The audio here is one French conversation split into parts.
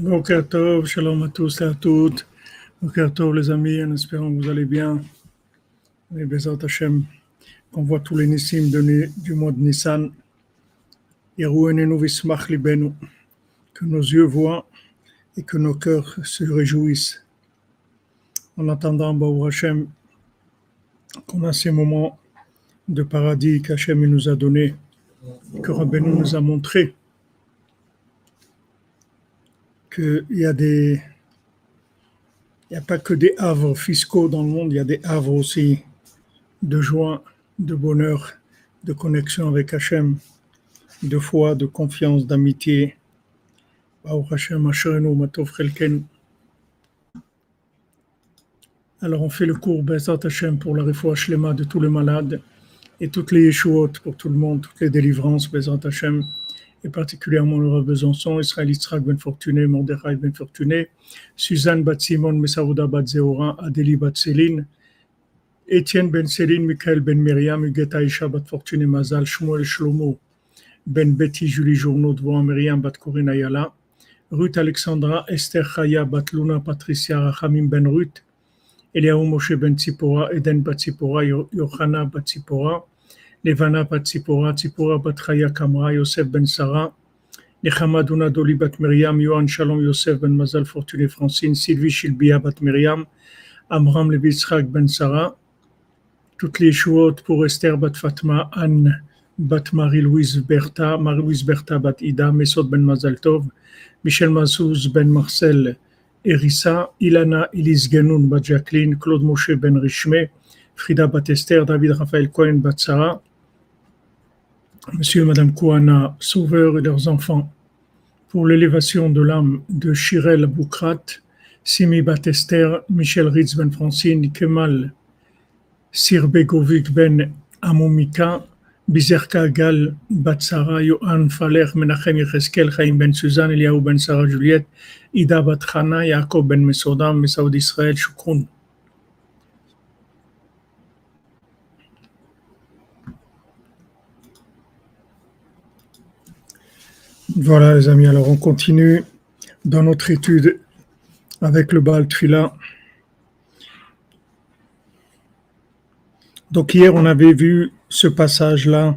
Boker shalom à tous et à toutes. Boker Tov les amis, en espérant que vous allez bien. Et Bezat Hashem, qu'on voit tous les Nissim du mois de Nissan. Que nos yeux voient et que nos cœurs se réjouissent. En attendant, Baou Hashem, qu'on a ces moments de paradis qu'Hachem nous a donnés, que Rabbeinu nous a montré qu'il y a. Il n'y a pas que des havres fiscaux dans le monde, il y a des havres aussi de joie, de bonheur, de connexion avec Hachem, de foi, de confiance, d'amitié. Alors on fait le cours Bezat Hashem pour la réfoua de tous les malades et toutes les Yeshuot pour tout le monde, toutes les délivrances Bezat Hashem et particulièrement Rav Besançon, Israël Yitzhak Ben Fortuné, Mordechai Ben Fortuné, Suzanne Bat Simon, Messaouda Bat Zehora, Adélie Bat Céline, Étienne Ben Céline, Michael Ben Myriam, Huguette Aïcha Bat Fortuné Mazal, Shmuel Shlomo, Ben Betty Julie Journaud, Devant Myriam Bat Corinne Ayala, Ruth Alexandra, Esther Chaya Bat Luna, Patricia Rachamim Ben Ruth, Eliaou Moshe Ben Tzipora, Eden Bat Tzipora, Yo- Yochana Bat Tzipora, Levana Bat Tzipora, Tzipora Bat Chaya Kamra, Yosef Ben Sarah, Doli Bat Miriam, Yohan Shalom Yosef Ben Mazal Fortuné Francine, Sylvie Shilbia Bat Miriam, Amram Levi Yitzhak Ben Sarah, toutes les chouotes pour Esther Bat Fatma, Anne Bat Marie-Louise Bertha, Marie-Louise Bertha Bat Ida, Mesod Ben Mazal Tov, Michel Mazouz Ben Marcel Erissa, Ilana Elise Genoun Bat Jacqueline, Claude Moshe Ben Richmé, Frida Bat Esther, David Raphaël Cohen Bat Monsieur et Madame Kouana, sauveurs et leurs enfants, pour l'élévation de l'âme de Shirel Boukrat, Simi Batester, Michel Ritz Ben Francine, Kemal Sirbegovic Ben Amomika, Bizerka Gal Batsara, Yohan Faler, Menachem Yecheskel, Chaim Ben Suzanne, Eliaou Ben Sarah Juliette, Ida Bat Chana, Yaakov Ben Mesodam, Mesaoud Israël, Shukroun. Voilà les amis, alors on continue dans notre étude avec le Baal Tfila. Donc hier on avait vu ce passage-là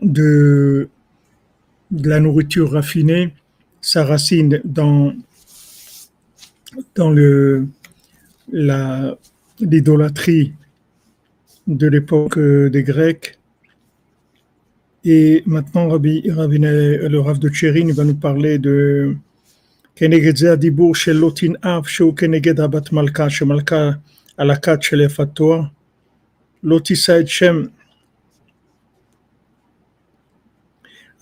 de, de la nourriture raffinée, sa racine dans, l'idolâtrie de l'époque euh, des Grecs. Et maintenant, Rabbi, le Rav de Tchérin va nous parler de Keneged Adibour chez Lotin Av, chez Keneged Rabat Malka, chez Malka Alakat, chez les Fatwa. Lotisa Shem.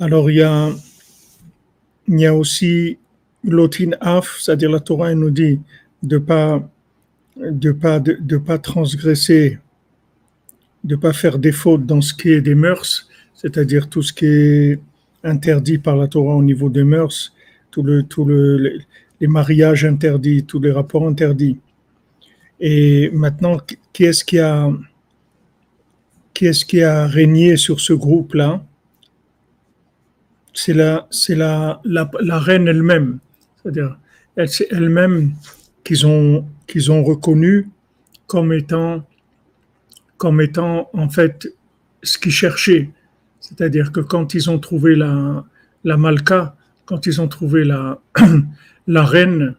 Alors, il y a, il y a aussi Lotin Af, c'est-à-dire la Torah, nous dit de pas de pas de, de, pas transgresser, de pas faire des fautes dans ce qui est des mœurs c'est-à-dire tout ce qui est interdit par la Torah au niveau des mœurs, tout le tout le les, mariages interdits, tous les rapports interdits. Et maintenant, qui est-ce qui a qui est-ce qui a régné sur ce groupe-là? C'est la, c'est la, la reine elle-même. C'est-à-dire, elle, c'est elle-même qu'ils ont, qu'ils ont reconnu comme étant, comme étant en fait ce qu'ils cherchaient. C'est-à-dire que quand ils ont trouvé la, la Malka, quand ils ont trouvé la, reine,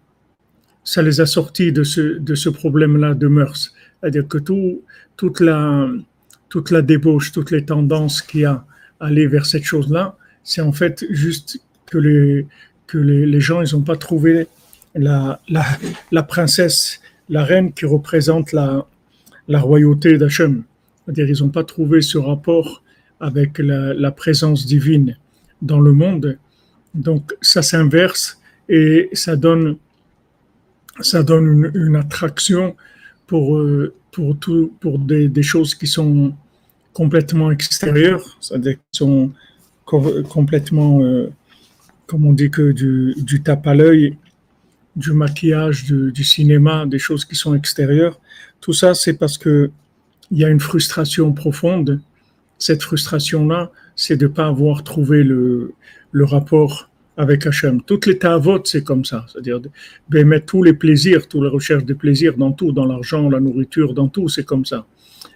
ça les a sortis de ce, problème-là de mœurs. C'est-à-dire que tout, toute, la, débauche, toutes les tendances qu'il y a à aller vers cette chose-là, c'est en fait juste que les, gens, ils n'ont pas trouvé la, princesse, la reine qui représente la, la royauté d'Hachem. C'est-à-dire ils n'ont pas trouvé ce rapport avec la, présence divine dans le monde. Donc ça s'inverse et ça donne ça donne une, attraction pour, euh, pour, tout, pour des, choses qui sont complètement extérieures, c'est-à-dire qui sont co- complètement, euh, comme on dit, que du, du tape à l'œil, du maquillage, du, du cinéma, des choses qui sont extérieures. Tout ça, c'est parce que il y a une frustration profonde. Cette frustration-là, c'est de ne pas avoir trouvé le, le rapport avec Hachem. Toutes les tavotes, c'est comme ça. C'est-à-dire, mettre tous les plaisirs, toutes les recherches de plaisir dans tout, dans l'argent, la nourriture, dans tout, c'est comme ça.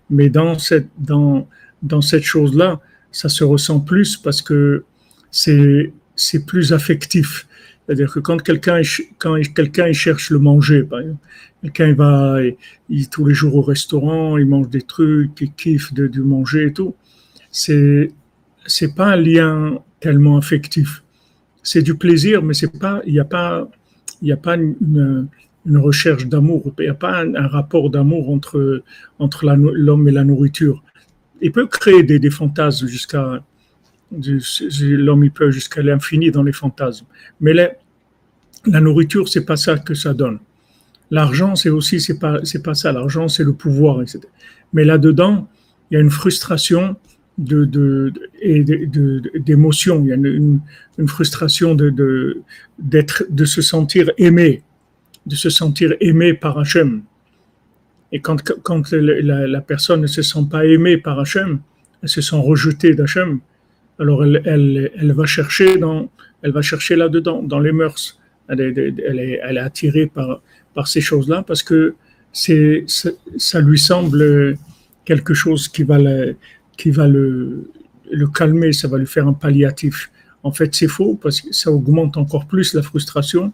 Mais dans cette, dans, dans cette chose-là, ça se ressent plus parce que c'est, c'est plus affectif. C'est-à-dire que quand quelqu'un quand quelqu'un cherche le manger, par exemple, quelqu'un va il, tous les jours au restaurant, il mange des trucs, il kiffe de, de manger et tout, c'est c'est pas un lien tellement affectif. C'est du plaisir, mais c'est pas il n'y a pas il y a pas une, recherche d'amour, il n'y a pas un, rapport d'amour entre entre l'homme et la nourriture. Il peut créer des, fantasmes jusqu'à l'homme il peut jusqu'à l'infini dans les fantasmes. Mais la, la nourriture, c'est pas ça que ça donne. L'argent, c'est aussi, c'est pas, c'est pas ça. L'argent, c'est le pouvoir, etc. Mais là-dedans, il y a une frustration de, de, d'émotion. Il y a une, une frustration de, d'être, de se sentir aimé, de se sentir aimé par Hachem. Et quand, quand la, la, personne ne se sent pas aimée par Hachem, elle se sent rejetée d'Hachem, alors elle, elle, elle, va chercher dans, elle va chercher là-dedans, dans les mœurs. Elle est, elle est, attirée par, par ces choses-là parce que c'est, ça lui semble quelque chose qui va, le, qui va le, le calmer, ça va lui faire un palliatif. En fait, c'est faux parce que ça augmente encore plus la frustration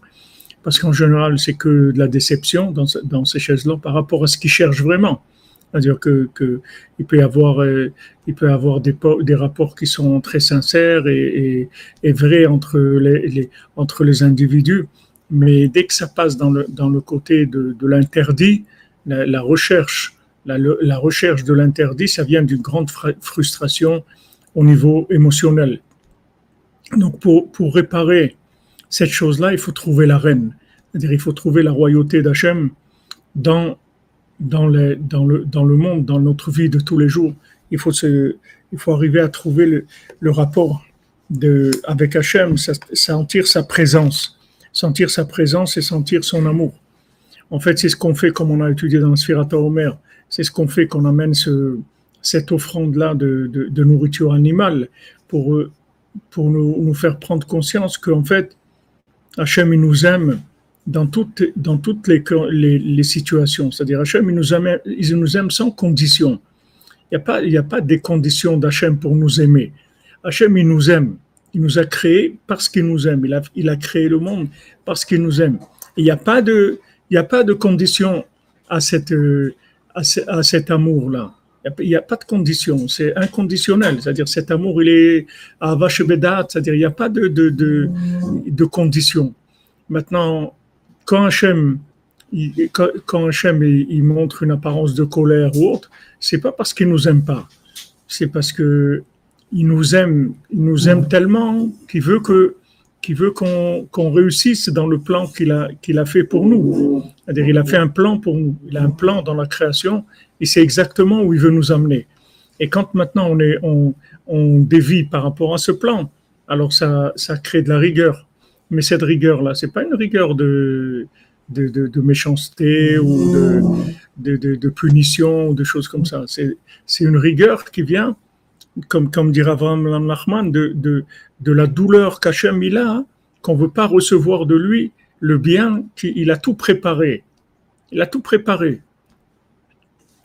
parce qu'en général, c'est que de la déception dans, dans ces choses-là par rapport à ce qu'il cherche vraiment. C'est-à-dire que, que, il peut y avoir, euh, il peut avoir des, des rapports qui sont très sincères et, et, et vrais entre les, les, entre les individus, mais dès que ça passe dans le, dans le côté de, de l'interdit, la, la, recherche, la, la recherche de l'interdit, ça vient d'une grande frustration au niveau émotionnel. Donc pour, réparer cette chose-là, il faut trouver la reine, c'est-à-dire il faut trouver la royauté d'Hachem dans dans, dans, le, dans le monde, dans notre vie de tous les jours. Il faut, se, il faut arriver à trouver le, le rapport de, avec Hachem, sentir sa présence, sentir sa présence et sentir son amour. En fait, c'est ce qu'on fait comme on a étudié dans le Sphirata Omer. C'est ce qu'on fait qu'on amène ce, cette offrande-là de, nourriture animale pour, pour nous, faire prendre conscience qu'en fait, Hachem, il nous aime dans toutes, dans toutes les, les, les situations. C'est-à-dire, Hachem, il nous, aime, il nous aime sans condition. Il n'y a, pas, il y a pas des conditions d'Hachem pour nous aimer. Hachem, il nous aime. Il nous a créés parce qu'il nous aime. Il a, il a créé le monde parce qu'il nous aime. il n'y a pas de, il n'y a pas de condition à, cette, à, cet amour-là. Il n'y a, pas de condition, c'est inconditionnel. C'est-à-dire cet amour, il est à Vachebedat, c'est-à-dire il n'y a pas de, de condition. Maintenant, quand Hachem, il, quand, Hachem il, montre une apparence de colère ou autre, c'est pas parce qu'il nous aime pas, c'est parce que il nous aime, il nous aime tellement qu'il veut que qu'il veut qu'on qu'on réussisse dans le plan qu'il a qu'il a fait pour nous. C'est-à-dire, il a fait un plan pour nous. Il a un plan dans la création et c'est exactement où il veut nous amener. Et quand maintenant on est on, on dévie par rapport à ce plan, alors ça ça crée de la rigueur mais cette rigueur-là, c'est pas une rigueur de, de, de, méchanceté ou de, de, punition ou de choses comme ça. C'est une rigueur qui vient, comme, comme dira Avraham Nachman, de, de, la douleur qu'Hachem il a, qu'on veut pas recevoir de lui le bien qu'il a tout préparé. Il a tout préparé.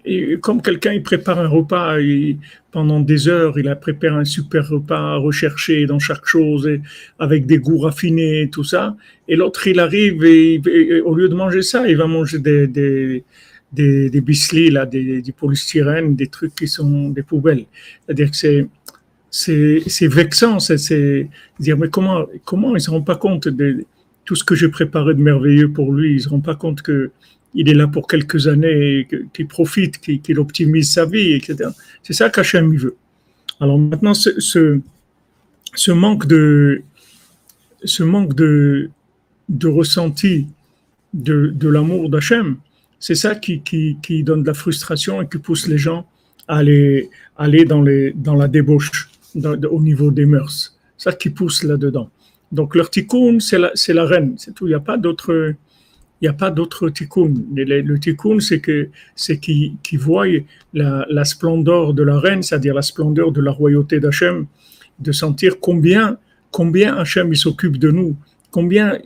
Et comme quelqu'un il prépare un repas pendant des heures, il a préparé un super repas recherché dans chaque chose et avec des goûts raffinés et tout ça. Et l'autre il arrive et, au lieu de manger ça, il va manger des des des, des bislis là, des, du polystyrène, des trucs qui sont des poubelles. C'est-à-dire que c'est c'est vexant, c'est dire mais comment comment ils se rendent pas compte de tout ce que j'ai préparé de merveilleux pour lui, ils se rendent pas compte que il est là pour quelques années, qu'il profite, qu'il optimise sa vie, etc. C'est ça qu'Hachem veut. Alors maintenant, ce, manque de, ressenti de, l'amour d'Hachem, c'est ça qui, donne de la frustration et qui pousse les gens à aller, dans la débauche au niveau des mœurs. Ça qui pousse là-dedans. Donc leur tikkun, c'est la, reine, c'est tout. Il n'y a pas d'autre il a pas tikkun. Le, tikkun, c'est que c'est qui, voit la, splendeur de la reine, c'est-à-dire la splendeur de la royauté d'Hachem, de sentir combien combien Hachem s'occupe de nous, combien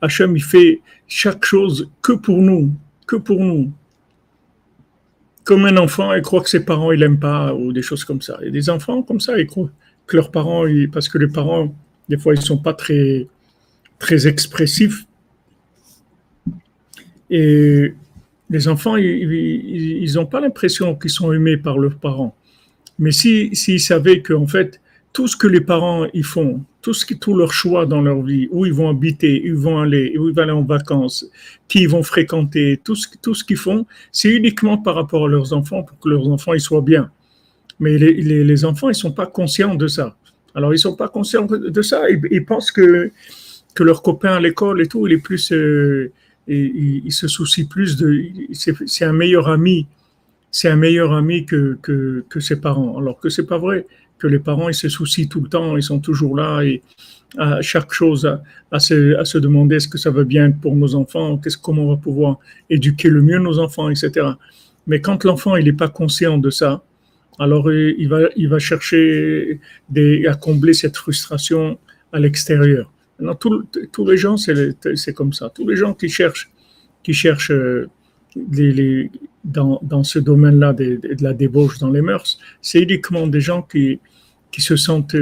Hachem fait chaque chose que pour nous, que pour nous. Comme un enfant, il croit que ses parents, ils l'aiment pas, ou des choses comme ça. Et des enfants comme ça, ils croient que leurs parents, parce que les parents, des fois, ils sont pas très, très expressifs. Et les enfants, ils n'ont pas l'impression qu'ils sont aimés par leurs parents. Mais s'ils si, savaient qu'en fait, tout ce que les parents ils font, tout ce qui, tout leur choix dans leur vie, où ils vont habiter, où ils vont aller, où ils vont aller en vacances, qui ils vont fréquenter, tout ce, tout ce qu'ils font, c'est uniquement par rapport à leurs enfants pour que leurs enfants ils soient bien. Mais les, les, les enfants ils sont pas conscients de ça. Alors ils sont pas conscients de ça. Ils, pensent que que leur copain à l'école et tout, il plus, euh, il, se soucie plus de, c'est un meilleur ami, c'est un meilleur ami que, que, que ses parents. Alors que c'est pas vrai que les parents ils se soucient tout le temps, ils sont toujours là et à chaque chose à, se, à se, demander est-ce que ça va bien pour nos enfants, qu'est-ce comment on va pouvoir éduquer le mieux nos enfants, etc. Mais quand l'enfant il n'est pas conscient de ça, alors il va il va chercher des, à combler cette frustration à l'extérieur. tous les gens c'est comme ça. Tous les gens qui cherchent qui cherchent euh, les, les, dans, ce domaine-là de, la débauche dans les mœurs, c'est uniquement des gens qui, se sentent,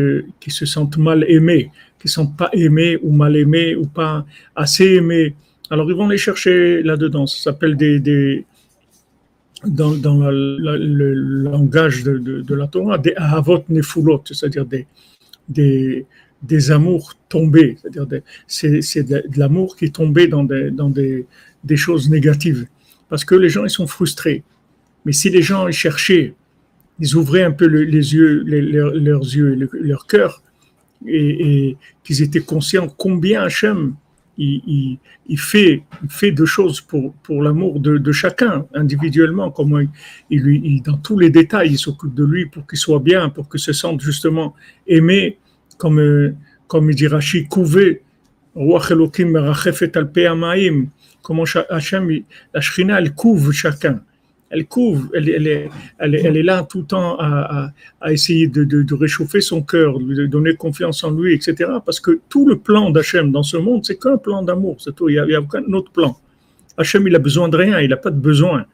mal aimés, qui ne sont pas aimés ou mal aimés ou pas assez aimés. Alors ils vont les chercher là-dedans. Ça s'appelle des, dans, le langage de, la Torah, des ahavot nefulot, c'est-à-dire des, des, amours tombés, c'est-à-dire c'est, de l'amour qui est tombé dans des, dans des, des choses négatives. Parce que les gens, ils sont frustrés. Mais si les gens ils cherchaient ils ouvraient un peu le, les yeux, leurs, yeux, le, leur cœur, et, qu'ils étaient conscients combien Hachem il, fait, fait de choses pour, pour l'amour de, chacun individuellement, comment il, il, dans tous les détails, il s'occupe de lui pour qu'il soit bien, pour qu'il se sente justement aimé, comme, comme il dit Rachid, couvé. Comment Hachem, la Shrina, elle couvre chacun elle couvre, elle, est, là tout le temps à, essayer de, réchauffer son cœur, de donner confiance en lui, etc. Parce que tout le plan d'Hachem dans ce monde, c'est qu'un plan d'amour, c'est tout. Il n'y a, aucun autre plan. Hachem, il a besoin de rien, il n'a pas de besoin.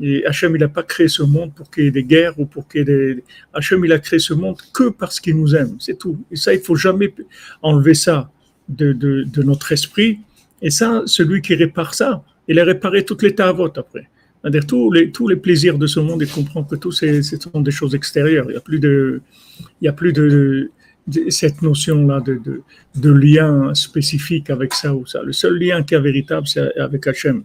Et Hachem, il n'a pas créé ce monde pour qu'il y ait des guerres ou pour qu'il y ait des. Hachem, il a créé ce monde que parce qu'il nous aime, c'est tout. Et ça, il faut jamais enlever ça de notre esprit. Et ça, celui qui répare ça, il a réparé toutes les tavotes après. C'est-à-dire tous les, tous les plaisirs de ce monde et comprend que tout ce sont des choses extérieures. Il n'y a plus de, il y a plus de, cette notion-là de, lien spécifique avec ça ou ça. Le seul lien qui est véritable, c'est avec Hachem.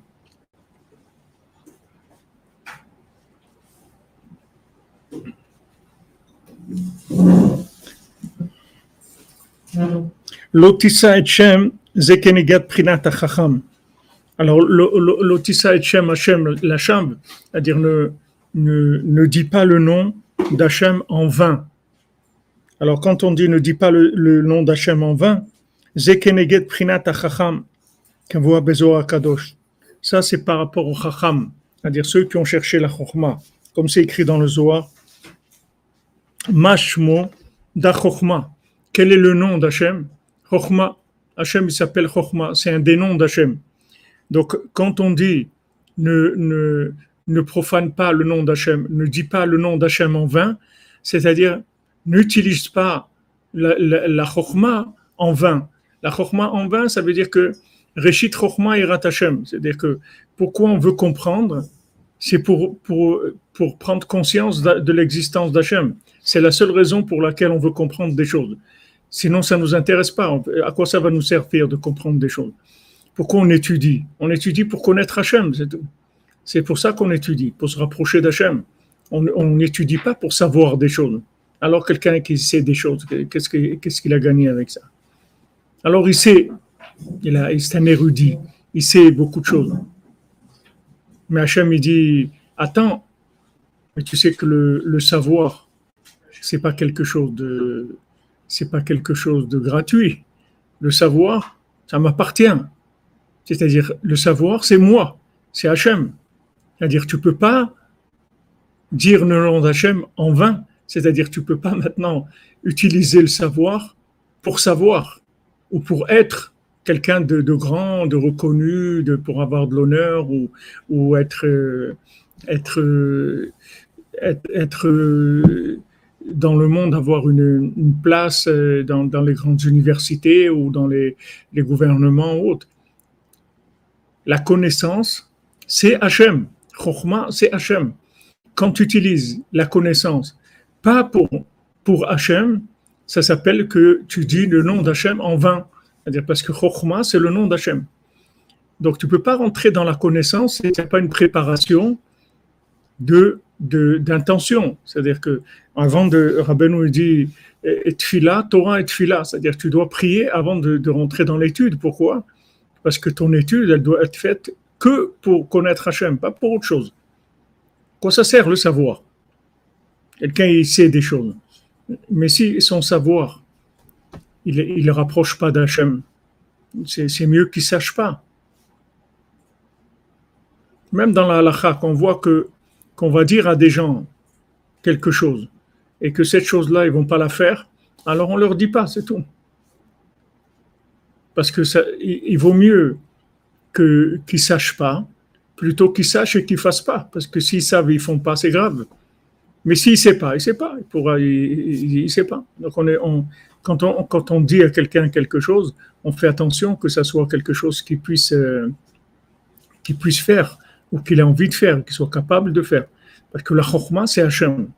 Lotissa Prinat Chacham. Alors, l'otissa et Shem Hashem, l'Hacham, c'est-à-dire ne, ne, ne dit pas le nom d'Hachem en vain. Alors, quand on dit ne dit pas le, le nom d'Hachem en vain, Zekeneget Prinat Achacham, voit Bezoar Kadosh. Ça, c'est par rapport au Chacham, c'est-à-dire ceux qui ont cherché la Chokhma, comme c'est écrit dans le Zohar. Mashmo da. Quel est le nom d'Hachem Chokhma. Hachem, il s'appelle Chokhma. C'est un des noms d'Hachem. Donc, quand on dit ne, ne, ne profane pas le nom d'Hachem, ne dit pas le nom d'Hachem en vain, c'est-à-dire n'utilise pas la, la, en vain. La chokma en vain, ça veut dire que Reshit chokma irat Hachem. C'est-à-dire que pourquoi on veut comprendre, c'est pour, pour, pour prendre conscience de l'existence d'Hachem. C'est la seule raison pour laquelle on veut comprendre des choses. Sinon, ça ne nous intéresse pas. À quoi ça va nous servir de comprendre des choses? Pourquoi on étudie? On étudie pour connaître Hachem, c'est tout. C'est pour ça qu'on étudie, pour se rapprocher d'Hachem. On n'étudie pas pour savoir des choses. Alors quelqu'un qui sait des choses, qu'est-ce qu'il qu a gagné avec ça? Alors il sait, il, a, il est un érudit, il sait beaucoup de choses. Mais Hachem, il dit, attends, mais tu sais que le, le savoir, c'est pas quelque chose de, c'est pas quelque chose de gratuit. Le savoir, ça m'appartient. C'est-à-dire, le savoir, c'est moi, c'est Hachem. C'est-à-dire, tu peux pas dire le nom d'Hachem en vain. C'est-à-dire, tu peux pas maintenant utiliser le savoir pour savoir ou pour être quelqu'un de, grand, de reconnu, de, pour avoir de l'honneur ou, ou être, euh, être, euh, être, euh, dans le monde, avoir une, place dans, dans, les grandes universités ou dans les, les gouvernements ou autres. La connaissance, c'est Hachem. Chokhmah, c'est Hachem. Quand tu utilises la connaissance, pas pour, pour Hachem, ça s'appelle que tu dis le nom d'Hachem en vain. C'est-à-dire parce que Chokhmah, c'est le nom d'Hachem. Donc tu ne peux pas rentrer dans la connaissance si tu n'as pas une préparation de d'intention. C'est-à-dire que avant de Rabbeinu dit et tfila, Torah et tfila, c'est-à-dire tu dois prier avant de, de rentrer dans l'étude. Pourquoi? Parce que ton étude, elle doit être faite que pour connaître Hachem, pas pour autre chose. Quoi ça sert le savoir? Quelqu'un il sait des choses, mais si son savoir il ne rapproche pas d'Hachem. C'est mieux qu'il sache pas. Même dans la halakha, qu'on voit que qu'on va dire à des gens quelque chose et que cette chose-là, ils vont pas la faire, alors on leur dit pas, c'est tout. Parce que ça, il, vaut mieux que qu'ils sachent pas plutôt qu'ils sachent et qu'ils fassent pas. Parce que s'ils savent, ils font pas, c'est grave. Mais s'il ne sait pas, il ne sait pas. Il pourra, il, sait pas. Donc on est, on, quand on, quand on dit à quelqu'un quelque chose, on fait attention que ça soit quelque chose qu'il puisse, euh, puisse faire ou qu'il a envie de faire, qu'il soit capable de faire. Parce que la chokma, c'est Hachem.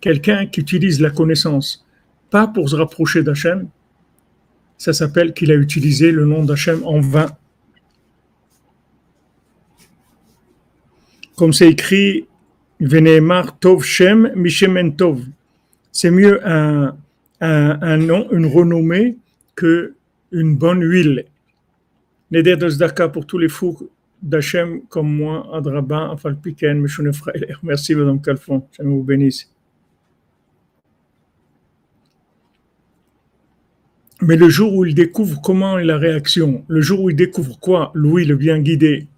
Quelqu'un qui utilise la connaissance, pas pour se rapprocher d'Hachem, ça s'appelle qu'il a utilisé le nom d'Hachem en vain. Comme c'est écrit, Veneemar Tov Shem Mishemen Tov. C'est mieux un, un, nom, une renommée que une bonne huile. Neder de pour tous les fous d'Hachem comme moi, Adraban, Afalpiken, Meshune Merci, Madame Calfon. Je vous bénisse. Mais le jour où il découvre comment est la réaction, le jour où il découvre quoi Louis le bien guidé,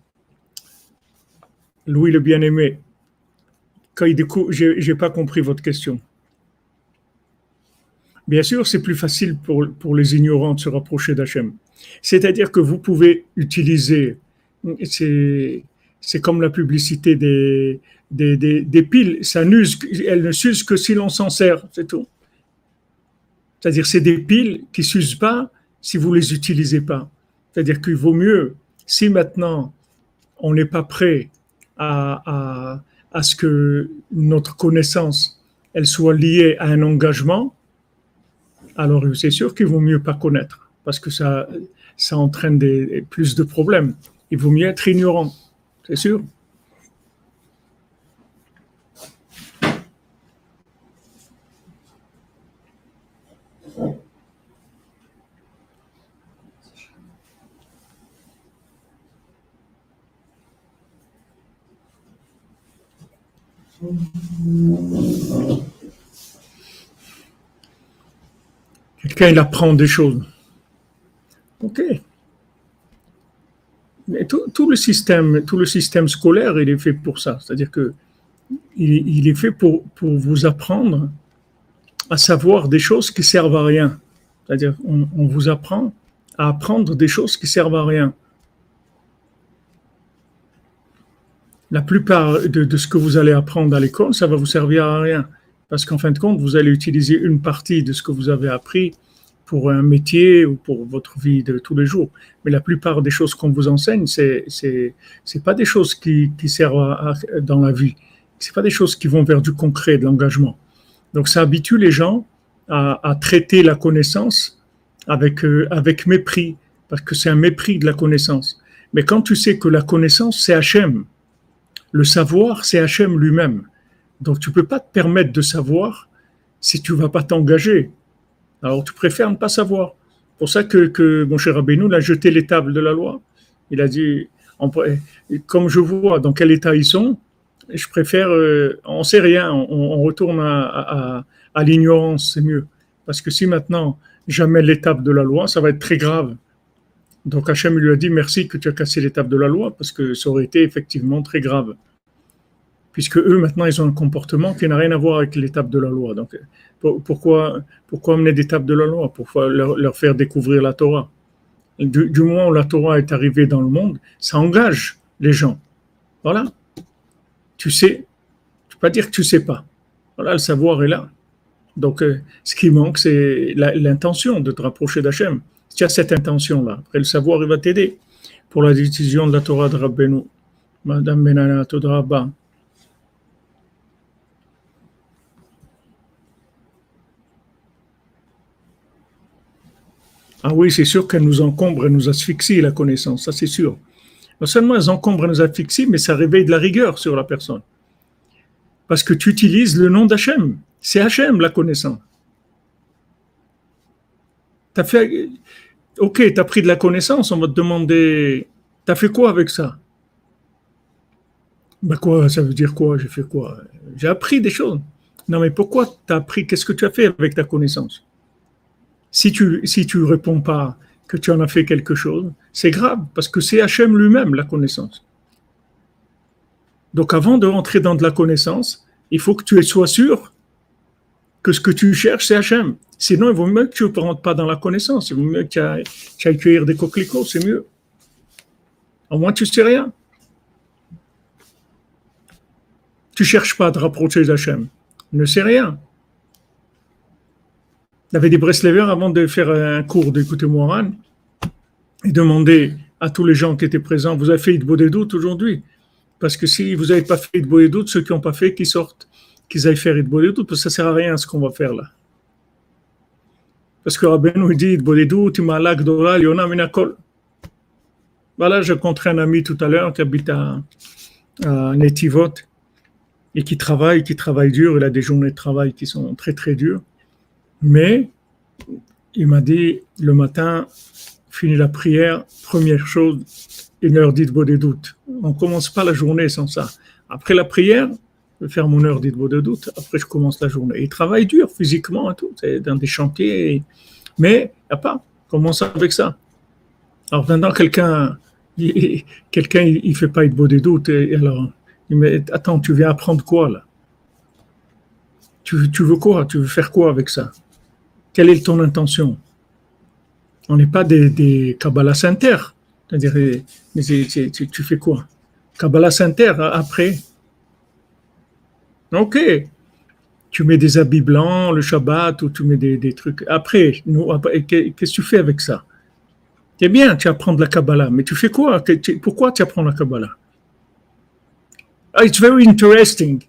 Louis le bien aimé, quand il découvre, j'ai pas compris votre question. Bien sûr, c'est plus facile pour, pour les ignorants de se rapprocher d'Hachem. C'est-à-dire que vous pouvez utiliser, c'est comme la publicité des, des, des, piles, ça n'use, elles ne s'usent que si l'on s'en sert, c'est tout. C'est-à-dire c'est des piles qui s'usent pas si vous les utilisez pas. C'est-à-dire qu'il vaut mieux, si maintenant on n'est pas prêt à, à, à ce que notre connaissance elle soit liée à un engagement, alors c'est sûr qu'il vaut mieux pas connaître, parce que ça, ça entraîne des, plus de problèmes. Il vaut mieux être ignorant, c'est sûr. Quelqu'un, il apprend des choses. OK. Tout, le système, tout le système scolaire, il est fait pour ça. C'est-à-dire que il, est fait pour, vous apprendre à savoir des choses qui servent à rien. C'est-à-dire, on, on, vous apprend à apprendre des choses qui servent à rien. La plupart de, de ce que vous allez apprendre à l'école, ça va vous servir à rien. Parce qu'en fin de compte, vous allez utiliser une partie de ce que vous avez appris pour un métier ou pour votre vie de tous les jours. Mais la plupart des choses qu'on vous enseigne, c'est c'est pas des choses qui, servent dans la vie. C'est pas des choses qui vont vers du concret, de l'engagement. Donc ça habitue les gens à, à traiter la connaissance avec euh, avec mépris parce que c'est un mépris de la connaissance. Mais quand tu sais que la connaissance c'est Hachem, le savoir c'est Hachem lui-même. Donc tu peux pas te permettre de savoir si tu vas pas t'engager. Alors tu préfères ne pas savoir. C'est pour ça que, mon cher Rabbeinu a jeté les de la loi. Il a dit, comme je vois dans quel état ils sont, je préfère, euh, on sait rien, on, retourne à, à, l'ignorance, c'est mieux. Parce que si maintenant jamais l'étape de la loi, ça va être très grave. Donc Hachem lui a dit merci que tu as cassé l'étape de la loi parce que ça aurait été effectivement très grave puisque eux, maintenant, ils ont un comportement qui n'a rien à voir avec l'étape de la loi. Donc, pourquoi, pourquoi amener d'étape de la loi Pourquoi leur, faire découvrir la Torah? Du, moment où la Torah est arrivée dans le monde, ça engage les gens. Voilà. Tu sais, tu peux pas dire que tu sais pas. Voilà, le savoir est là. Donc, euh, ce qui manque, c'est l'intention de te rapprocher d'Hachem. Tu as cette intention-là, après le savoir, il va t'aider pour la décision de la Torah de Rabbeinu. Madame Benana Todraba. Ah oui, c'est sûr qu'elle nous encombre et nous asphyxie la connaissance, ça c'est sûr. Non seulement elles encombrent et nous asphyxient, mais ça réveille de la rigueur sur la personne. Parce que tu utilises le nom d'Hachem. C'est Hachem la connaissance. As fait, ok, tu as pris de la connaissance, on va te demander, tu as fait quoi avec ça? Ben quoi, ça veut dire quoi? J'ai fait quoi? J'ai appris des choses. Non mais pourquoi tu as appris? Qu'est-ce que tu as fait avec ta connaissance? Si tu si réponds pas que tu en as fait quelque chose, c'est grave, parce que c'est Hachem lui-même la connaissance. Donc avant de rentrer dans de la connaissance, il faut que tu sois sûr que ce que tu cherches, c'est Hachem. Sinon, il vaut mieux que tu ne rentres pas dans la connaissance. Il vaut mieux que tu ailles, cueillir des coquelicots, c'est mieux. Au moins, tu ne sais rien. Tu ne cherches pas à te rapprocher d'Hachem. Ne sais rien. Il avait des Breslevers avant de faire un cours d'écouter Moharan et demander à tous les gens qui étaient présents, vous avez fait de des doutes aujourd'hui Parce que si vous n'avez pas fait de des doutes, ceux qui n'ont pas fait, qui sortent, qu'ils aillent faire de des doutes, parce que ça ne sert à rien ce qu'on va faire là. Parce que Rabbi nous dit, doutes, Malak, Dora, Minakol. Voilà, j'ai rencontré un ami tout à l'heure qui habite à, à et qui travaille, qui travaille dur. Il a des journées de travail qui sont très très dures. Mais il m'a dit le matin, fini la prière, première chose, une heure dite de doute. On commence pas la journée sans ça. Après la prière, je vais faire mon heure dite de doute. Après, je commence la journée. Il travaille dur physiquement et tout, dans des chantiers. Mais a pas. Commence avec ça. Alors maintenant, quelqu'un, quelqu'un, il, fait pas de des doutes. Et alors, il me attends, tu viens apprendre quoi là? Tu, tu veux quoi? Tu veux faire quoi avec ça? Quelle est ton intention? On n'est pas des, Kabbalah Center. C'est-à-dire, mais tu, fais quoi? Kabbalah Center après Ok. Tu mets des habits blancs le Shabbat ou tu mets des, trucs. Après, qu'est-ce que tu fais avec ça? C'est bien, tu apprends de la Kabbalah, mais tu fais quoi? Pourquoi tu apprends la Kabbalah? Ah, It's very interesting.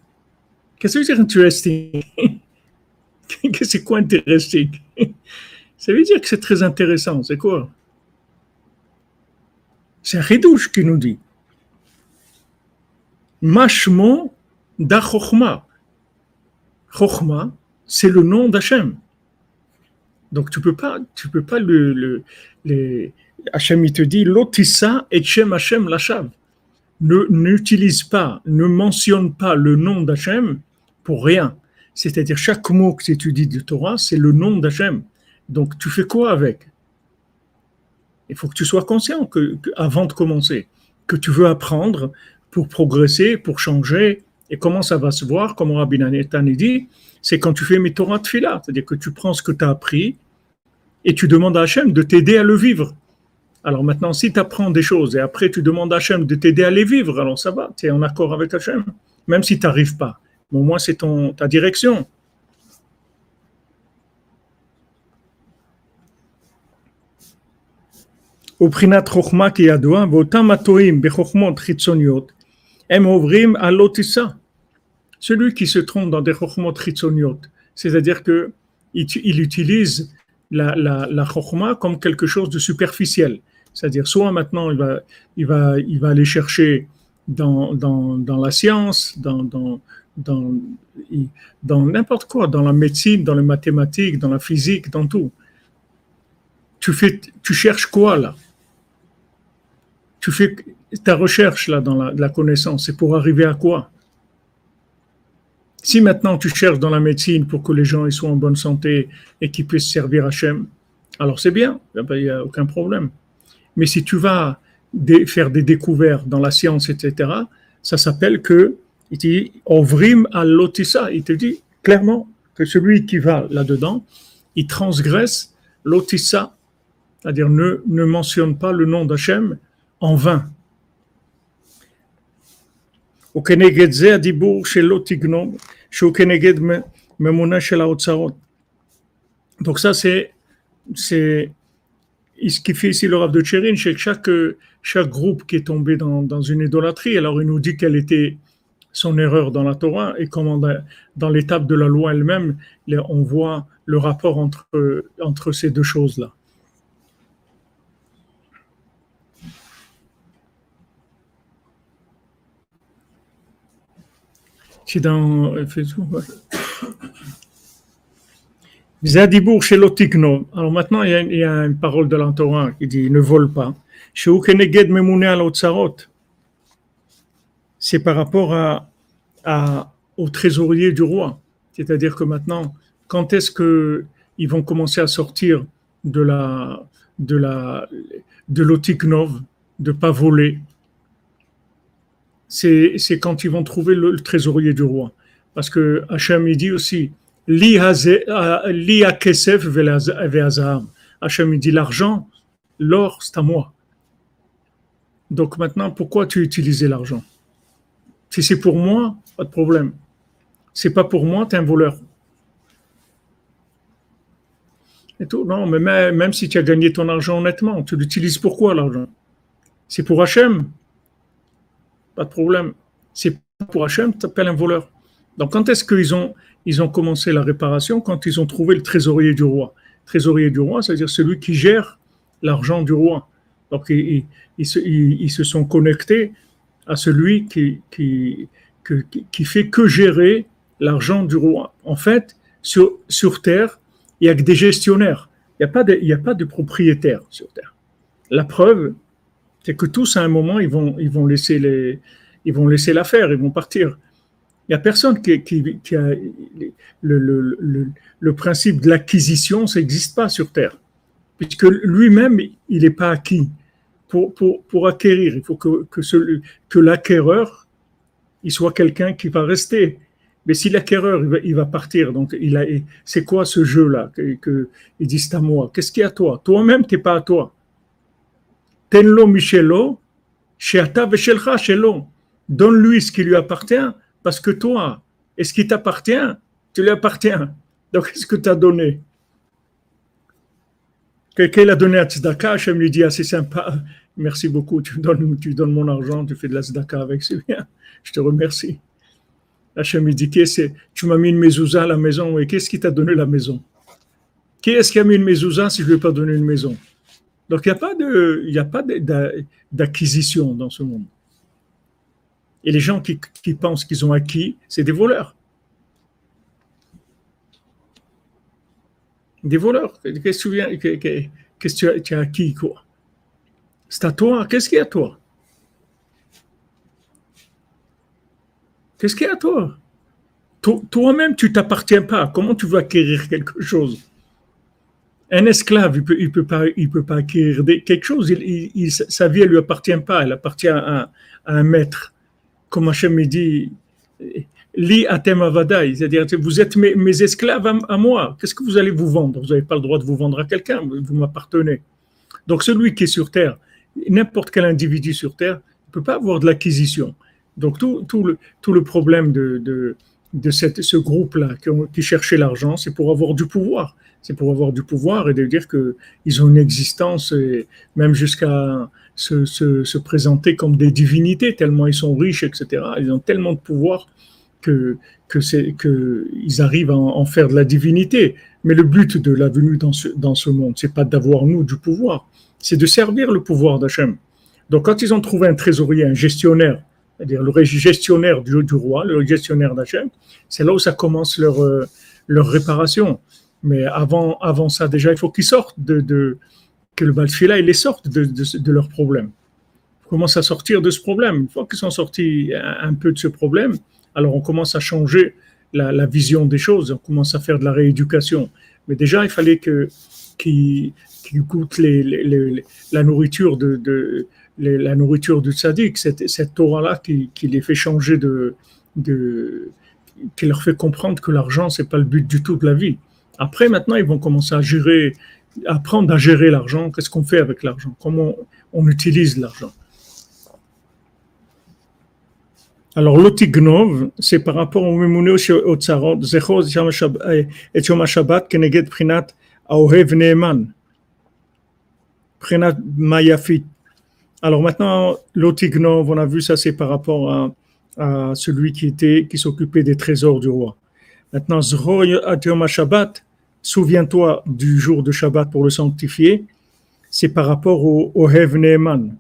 Qu'est-ce que tu veux c'est quoi intéressant Ça veut dire que c'est très intéressant. C'est quoi? C'est un ridouche qui nous dit. Mashmo da Chochma. Chochma, c'est le nom d'Hachem. Donc tu peux pas, tu peux pas le, le Hachem il te dit l'otissa et Shem Hachem lachav. N'utilise pas, ne mentionne pas le nom d'Hachem pour rien. C'est-à-dire, chaque mot que tu étudies de Torah, c'est le nom d'Hachem. Donc, tu fais quoi avec? Il faut que tu sois conscient que, avant de commencer, que tu veux apprendre pour progresser, pour changer. Et comment ça va se voir, comme Rabbi Nathan dit, c'est quand tu fais mes Torah de fila, c'est-à-dire que tu prends ce que tu as appris et tu demandes à Hachem de t'aider à le vivre. Alors maintenant, si tu apprends des choses et après tu demandes à Hachem de t'aider à les vivre, alors ça va, tu es en accord avec Hachem, même si tu n'arrives pas. Au moins, c'est ton, ta direction. ובחינת חוכמה כידוע, ואותם הטועים בחוכמות חיצוניות, הם עוברים à l'otissa. Celui qui se trompe dans des chokhmot chitzoniot, c'est-à-dire que il, utilise la, la, la chokhma comme quelque chose de superficiel. C'est-à-dire, soit maintenant, il va, il va, il va aller chercher dans, dans, dans la science, dans, dans, dans, n'importe quoi, dans la médecine, dans les mathématiques, dans la physique, dans tout. Tu, fais, tu cherches quoi là? Tu fais ta recherche là dans la, connaissance, c'est pour arriver à quoi? Si maintenant tu cherches dans la médecine pour que les gens soient en bonne santé et qu'ils puissent servir Hachem, alors c'est bien, il n'y a aucun problème. Mais si tu vas faire des découvertes dans la science, etc., ça s'appelle que Il dit, Ovrim à l'otissa. Il te dit clairement que celui qui va là-dedans, il transgresse l'otissa, c'est-à-dire ne, ne mentionne pas le nom d'Hachem en vain. Donc ça, c'est, c'est ce qui fait ici le Rav de Tchérin, c'est que chaque, chaque groupe qui est tombé dans, dans, une idolâtrie, alors il nous dit quelle était son erreur dans la Torah et comment dans l'étape de la loi elle-même, on voit le rapport entre, entre ces deux choses-là. C'est dans Zadibour chez Lotikno. Alors maintenant, il y, a, une parole de l'entourage qui dit ne vole pas. Chez Ukeneged Memouné al C'est par rapport au trésorier du roi. C'est-à-dire que maintenant, quand est-ce qu'ils vont commencer à sortir de la de la l'otiknov, de pas voler? C'est quand ils vont trouver le, trésorier du roi. Parce que Hachem, il dit aussi, Li kesef Hachem, il dit, l'argent, l'or, c'est à moi. Donc maintenant, pourquoi tu utilisais l'argent? Si c'est pour moi, pas de problème. C'est pas pour moi, tu un voleur. Non, mais même, si tu as gagné ton argent honnêtement, tu l'utilises pourquoi l'argent? C'est pour Hachem pas de problème. C'est pour Hachem, tu appelles un voleur. Donc quand est-ce qu'ils ont, ils ont commencé la réparation? Quand ils ont trouvé le trésorier du roi. Trésorier du roi, c'est-à-dire celui qui gère l'argent du roi. Donc ils, se, sont connectés à celui qui, qui, qui, fait que gérer l'argent du roi. En fait, sur, sur Terre, il n'y a que des gestionnaires. Il n'y a, pas de, y a pas de propriétaires sur Terre. La preuve, c'est que tous à un moment ils vont ils vont laisser les ils vont laisser l'affaire, ils vont partir. Il n'y a personne qui, qui, qui a le, le, le, le, principe de l'acquisition, ça n'existe pas sur Terre, puisque lui-même il n'est pas acquis. Pour, pour, pour acquérir, il faut que, que, que l'acquéreur il soit quelqu'un qui va rester. Mais si l'acquéreur il va, il va, partir, donc il a, c'est quoi ce jeu-là que, que ils disent à moi? Qu'est-ce qui est à toi? Toi-même, tu n'es pas à toi. Tenlo Michelo, Veshelcha Shelo. Donne-lui ce qui lui appartient, parce que toi, et ce qui t'appartient, tu lui appartiens. Donc, qu'est-ce que tu as donné? Quelqu'un a donné à Tzedaka, Hachem lui dit, ah, c'est sympa, merci beaucoup, tu donnes, tu donnes mon argent, tu fais de la Tzedaka avec, c'est bien, je te remercie. Hachem lui dit, tu m'as mis une mezouza à la maison, et qu'est-ce qui t'a donné la maison? Qui est-ce qui a mis une mezouza si je ne lui ai pas donné une maison? Donc il n'y a pas d'acquisition dans ce monde. Et les gens qui, qui pensent qu'ils ont acquis, c'est des voleurs. Des voleurs. Qu'est-ce que tu as acquis quoi? C'est à toi. Qu'est-ce qu'il y a à toi? Qu'est-ce qu'il y a à toi? Toi-même, tu t'appartiens pas. Comment tu veux acquérir quelque chose? Un esclave, il peut, il peut pas, il peut pas acquérir quelque chose. Sa vie, elle lui appartient pas. Elle appartient à, un maître. Comme Hachem dit, li atem avadai, c'est-à-dire vous êtes mes, esclaves à, moi. Qu'est-ce que vous allez vous vendre? Vous n'avez pas le droit de vous vendre à quelqu'un. Vous m'appartenez. Donc celui qui est sur terre, n'importe quel individu sur terre, ne peut pas avoir de l'acquisition. Donc tout, le, problème de, ce groupe-là qui, cherchait l'argent, c'est pour avoir du pouvoir c'est pour avoir du pouvoir et de dire qu'ils ont une existence, même jusqu'à se, présenter comme des divinités, tellement ils sont riches, etc. Ils ont tellement de pouvoir que, que c'est, que ils arrivent à en, faire de la divinité. Mais le but de la venue dans ce, dans ce monde, c'est pas d'avoir nous du pouvoir, c'est de servir le pouvoir d'Hachem. Donc quand ils ont trouvé un trésorier, un gestionnaire, c'est-à-dire le gestionnaire du, roi, le gestionnaire d'Hachem, c'est là où ça commence leur, euh, leur réparation. Mais avant, avant ça, déjà, il faut qu'ils sortent de, de, que le Balfila, ils les sortent de, de, de leur problème. Ils commencent à sortir de ce problème. Une fois qu'ils sont sortis un, peu de ce problème, alors on commence à changer la, vision des choses, on commence à faire de la rééducation. Mais déjà, il fallait que qu'ils qu goûtent les, la nourriture de, la nourriture du tzaddik, cette, cette Torah-là qui, les fait changer de, qui leur fait comprendre que l'argent, c'est pas le but du tout de la vie. Après, maintenant, ils vont commencer à gérer, apprendre à gérer l'argent. Qu'est-ce qu'on fait avec l'argent? Comment on utilise l'argent? Alors, l'otignov, c'est par rapport au Memouné au Tsarot, Zecho et Yom Shabbat, Keneged Prinat Aohev Neeman, Prinat Mayafit. Alors maintenant, l'otignov, on a vu ça, c'est par rapport à, celui qui était, qui s'occupait des trésors du roi. Maintenant, Zecho Yom Shabbat, souviens-toi du jour de Shabbat pour le sanctifier, c'est par rapport au Ohev Neeman.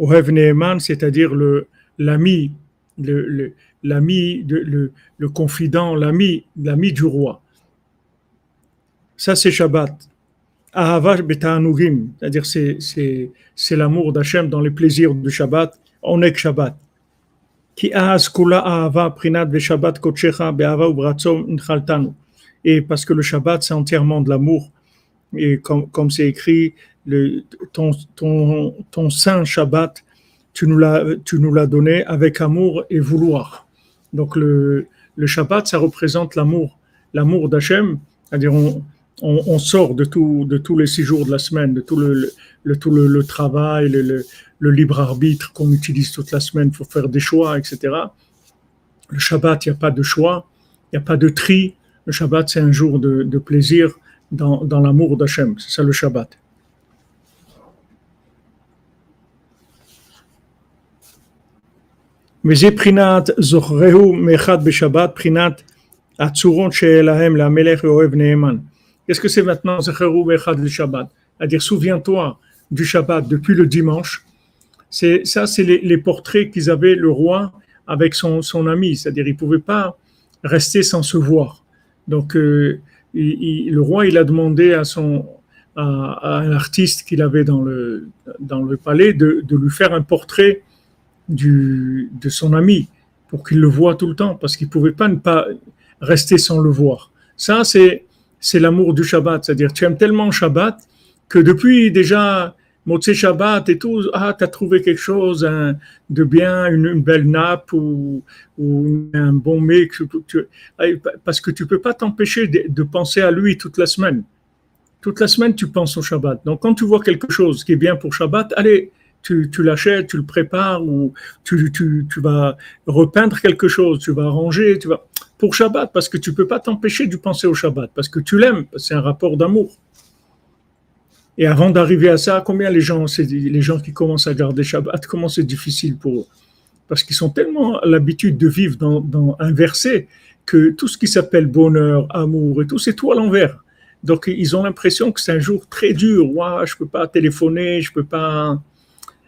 Ohev Neeman, c'est-à-dire le, l'ami, le, l'ami, le, le, confident, l'ami, l'ami du roi. Ça, c'est Shabbat. Ahava betanugim, c'est-à-dire c'est, c'est, c'est l'amour d'Hachem dans les plaisirs du Shabbat. On est Shabbat. Ki ahava prinat Shabbat kochecha be'ava. Et parce que le Shabbat, c'est entièrement de l'amour. Et comme, comme c'est écrit, le, ton, saint Shabbat, tu nous l'as, donné avec amour et vouloir. Donc le, Shabbat, ça représente l'amour, l'amour d'Hachem, c'est-à-dire on, sort de, tous les six jours de la semaine, de tout le, travail, le, libre arbitre qu'on utilise toute la semaine pour faire des choix, etc. Le Shabbat, il n'y a pas de choix, il n'y a pas de tri. Le Shabbat, c'est un jour de, de plaisir dans, dans l'amour d'Hachem. C'est ça le Shabbat. וזה בחינת זוכרהו מאחד בשבת, בחינת הצורות שלהם למלך ואוהב נאמן. Qu'est-ce que c'est maintenant Zechérou Mechad le Shabbat C'est-à-dire, souviens-toi du Shabbat depuis le dimanche. C'est, ça, c'est les, les portraits qu'ils avaient le roi avec son, son ami. C'est-à-dire, il ne pouvait pas rester sans se voir. Donc, euh, il, il, le roi, il a demandé à, son, à, à un artiste qu'il avait dans le, dans le palais de, de lui faire un portrait de son ami pour qu'il le voit tout le temps, parce qu'il ne pouvait pas ne pas rester sans le voir. Ça, c'est, c'est l'amour du Shabbat, c'est-à-dire tu aimes tellement Shabbat que depuis déjà Motse Shabbat et tout, ah, tu as trouvé quelque chose de bien, une, belle nappe ou, un bon mec, parce que tu peux pas t'empêcher de, de penser à lui toute la semaine. Toute la semaine, tu penses au Shabbat. Donc, quand tu vois quelque chose qui est bien pour Shabbat, allez, tu, l'achètes, tu le prépares ou tu, tu, tu, vas repeindre quelque chose, tu vas arranger, tu vas pour Shabbat parce que tu peux pas t'empêcher de penser au Shabbat parce que tu l'aimes, c'est un rapport d'amour. Et avant d'arriver à ça, combien les gens, les gens qui commencent à garder Shabbat, comment c'est difficile pour eux? Parce qu'ils sont tellement l'habitude de vivre dans, dans un verset que tout ce qui s'appelle bonheur, amour et tout, c'est tout à l'envers. Donc ils ont l'impression que c'est un jour très dur. Ouais, je peux pas téléphoner, je peux pas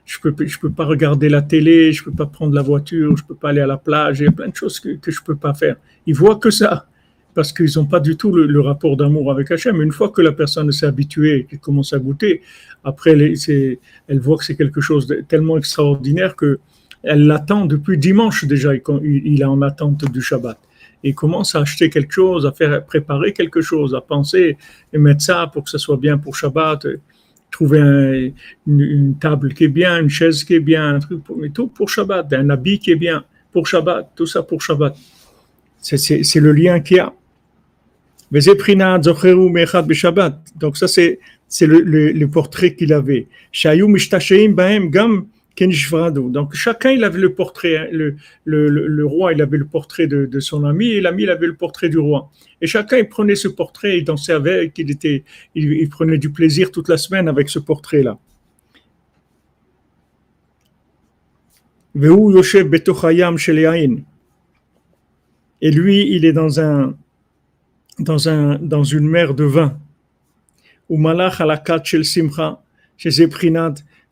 je peux, peux pas regarder la télé, je peux pas prendre la voiture, je peux pas aller à la plage, il y a plein de choses que, que je peux pas faire. Ils voient que ça, parce qu'ils n'ont pas du tout le, rapport d'amour avec Hachem. Une fois que la personne s'est habituée, qu'elle commence à goûter, après, elle, elle voit que c'est quelque chose de tellement extraordinaire que elle l'attend depuis dimanche déjà, il, il est en attente du Shabbat. Et commence à acheter quelque chose, à faire préparer quelque chose, à penser et mettre ça pour que ça soit bien pour Shabbat trouver un, une, table qui est bien, une chaise qui est bien, un truc pour, mais tout pour Shabbat, un habit qui est bien pour Shabbat, tout ça pour Shabbat. C'est le lien qu'il y a. Donc ça c'est le, le, le, portrait qu'il avait. Donc chacun il avait le portrait, hein. le, roi il avait le portrait de, son ami et l'ami il avait le portrait du roi. Et chacun il prenait ce portrait, il dansait avec, il, était, il, il prenait du plaisir toute la semaine avec ce portrait-là. Et lui, il est dans, un, dans, un, dans une mer de vin. Ou malach alakat shel simcha, chez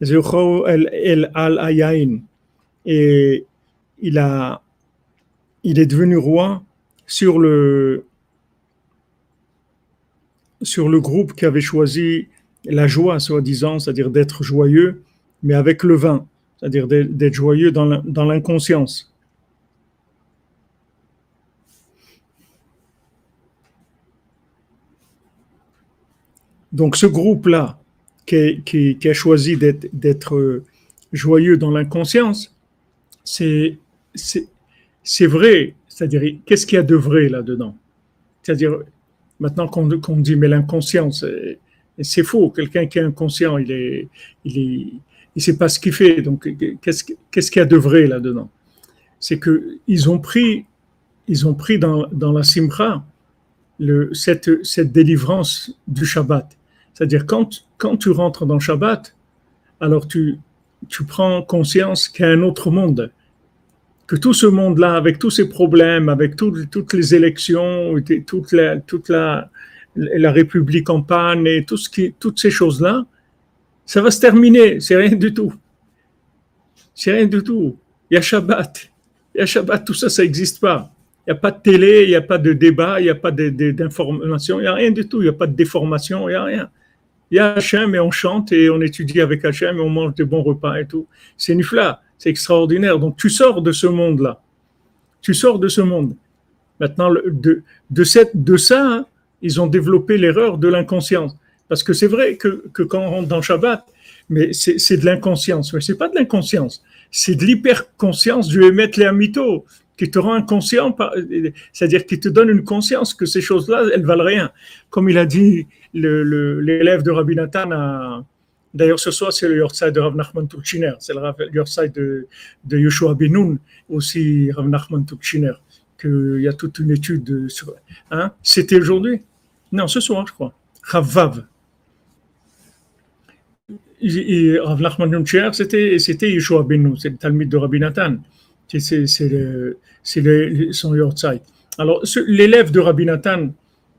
El al Et il, a, il est devenu roi sur le, sur le groupe qui avait choisi la joie, soi-disant, c'est-à-dire d'être joyeux, mais avec le vin, c'est-à-dire d'être joyeux dans l'inconscience. Donc ce groupe-là, qui, a choisi d'être joyeux dans l'inconscience, c'est vrai, c'est-à-dire, qu'est-ce qu'il y a de vrai là-dedans? C'est-à-dire, maintenant qu'on dit, mais l'inconscience, c'est faux. Quelqu'un qui est inconscient, il est, il sait pas ce qu'il fait. Donc, qu'est-ce qu'il y a de vrai là-dedans? C'est que ils ont pris, ils ont pris dans, la simra cette délivrance du Shabbat. C'est-à-dire quand, quand tu rentres dans Shabbat, alors tu, tu prends conscience qu'il y a un autre monde, que tout ce monde-là, avec tous ses problèmes, avec toutes les élections, toute la, toute la, la République en panne et tout ce qui, toutes ces choses-là, ça va se terminer, c'est rien du tout. C'est rien du tout. Il y a Shabbat. Il y a Shabbat, tout ça, ça n'existe pas. Il n'y a pas de télé, il n'y a pas de débat, il n'y a pas d'information, il n'y a rien du tout, il n'y a pas de déformation, il n'y a rien. Il y a Hachem et on chante et on étudie avec Hachem et on mange des bons repas et tout. C'est Nifla, c'est extraordinaire. Donc tu sors de ce monde-là. Tu sors de ce monde. Maintenant, de, de, de ça, ils ont développé l'erreur de l'inconscience. Parce que c'est vrai que, quand on rentre dans Shabbat, mais c'est de l'inconscience. Mais c'est pas de l'inconscience. C'est de l'hyperconscience du émettre les qui te rend inconscient, c'est-à-dire qui te donne une conscience que ces choses-là, elles valent rien. Comme il a dit l'élève de Rabbi Nathan D'ailleurs, ce soir, c'est le Yortzai de Rav Nachman Turchiner, c'est le Yortzai de, de Yoshua Benoun, aussi Rav Nachman Turchiner, qu'il y a toute une étude sur. Hein? C'était aujourd'hui? Non, ce soir, je crois. Rav Nachman Turchiner, c'était, Yoshua Benoun, c'est le Talmud de Rabbi Nathan. C'est, c'est son Yortzai. Alors, l'élève de Rabbi Nathan,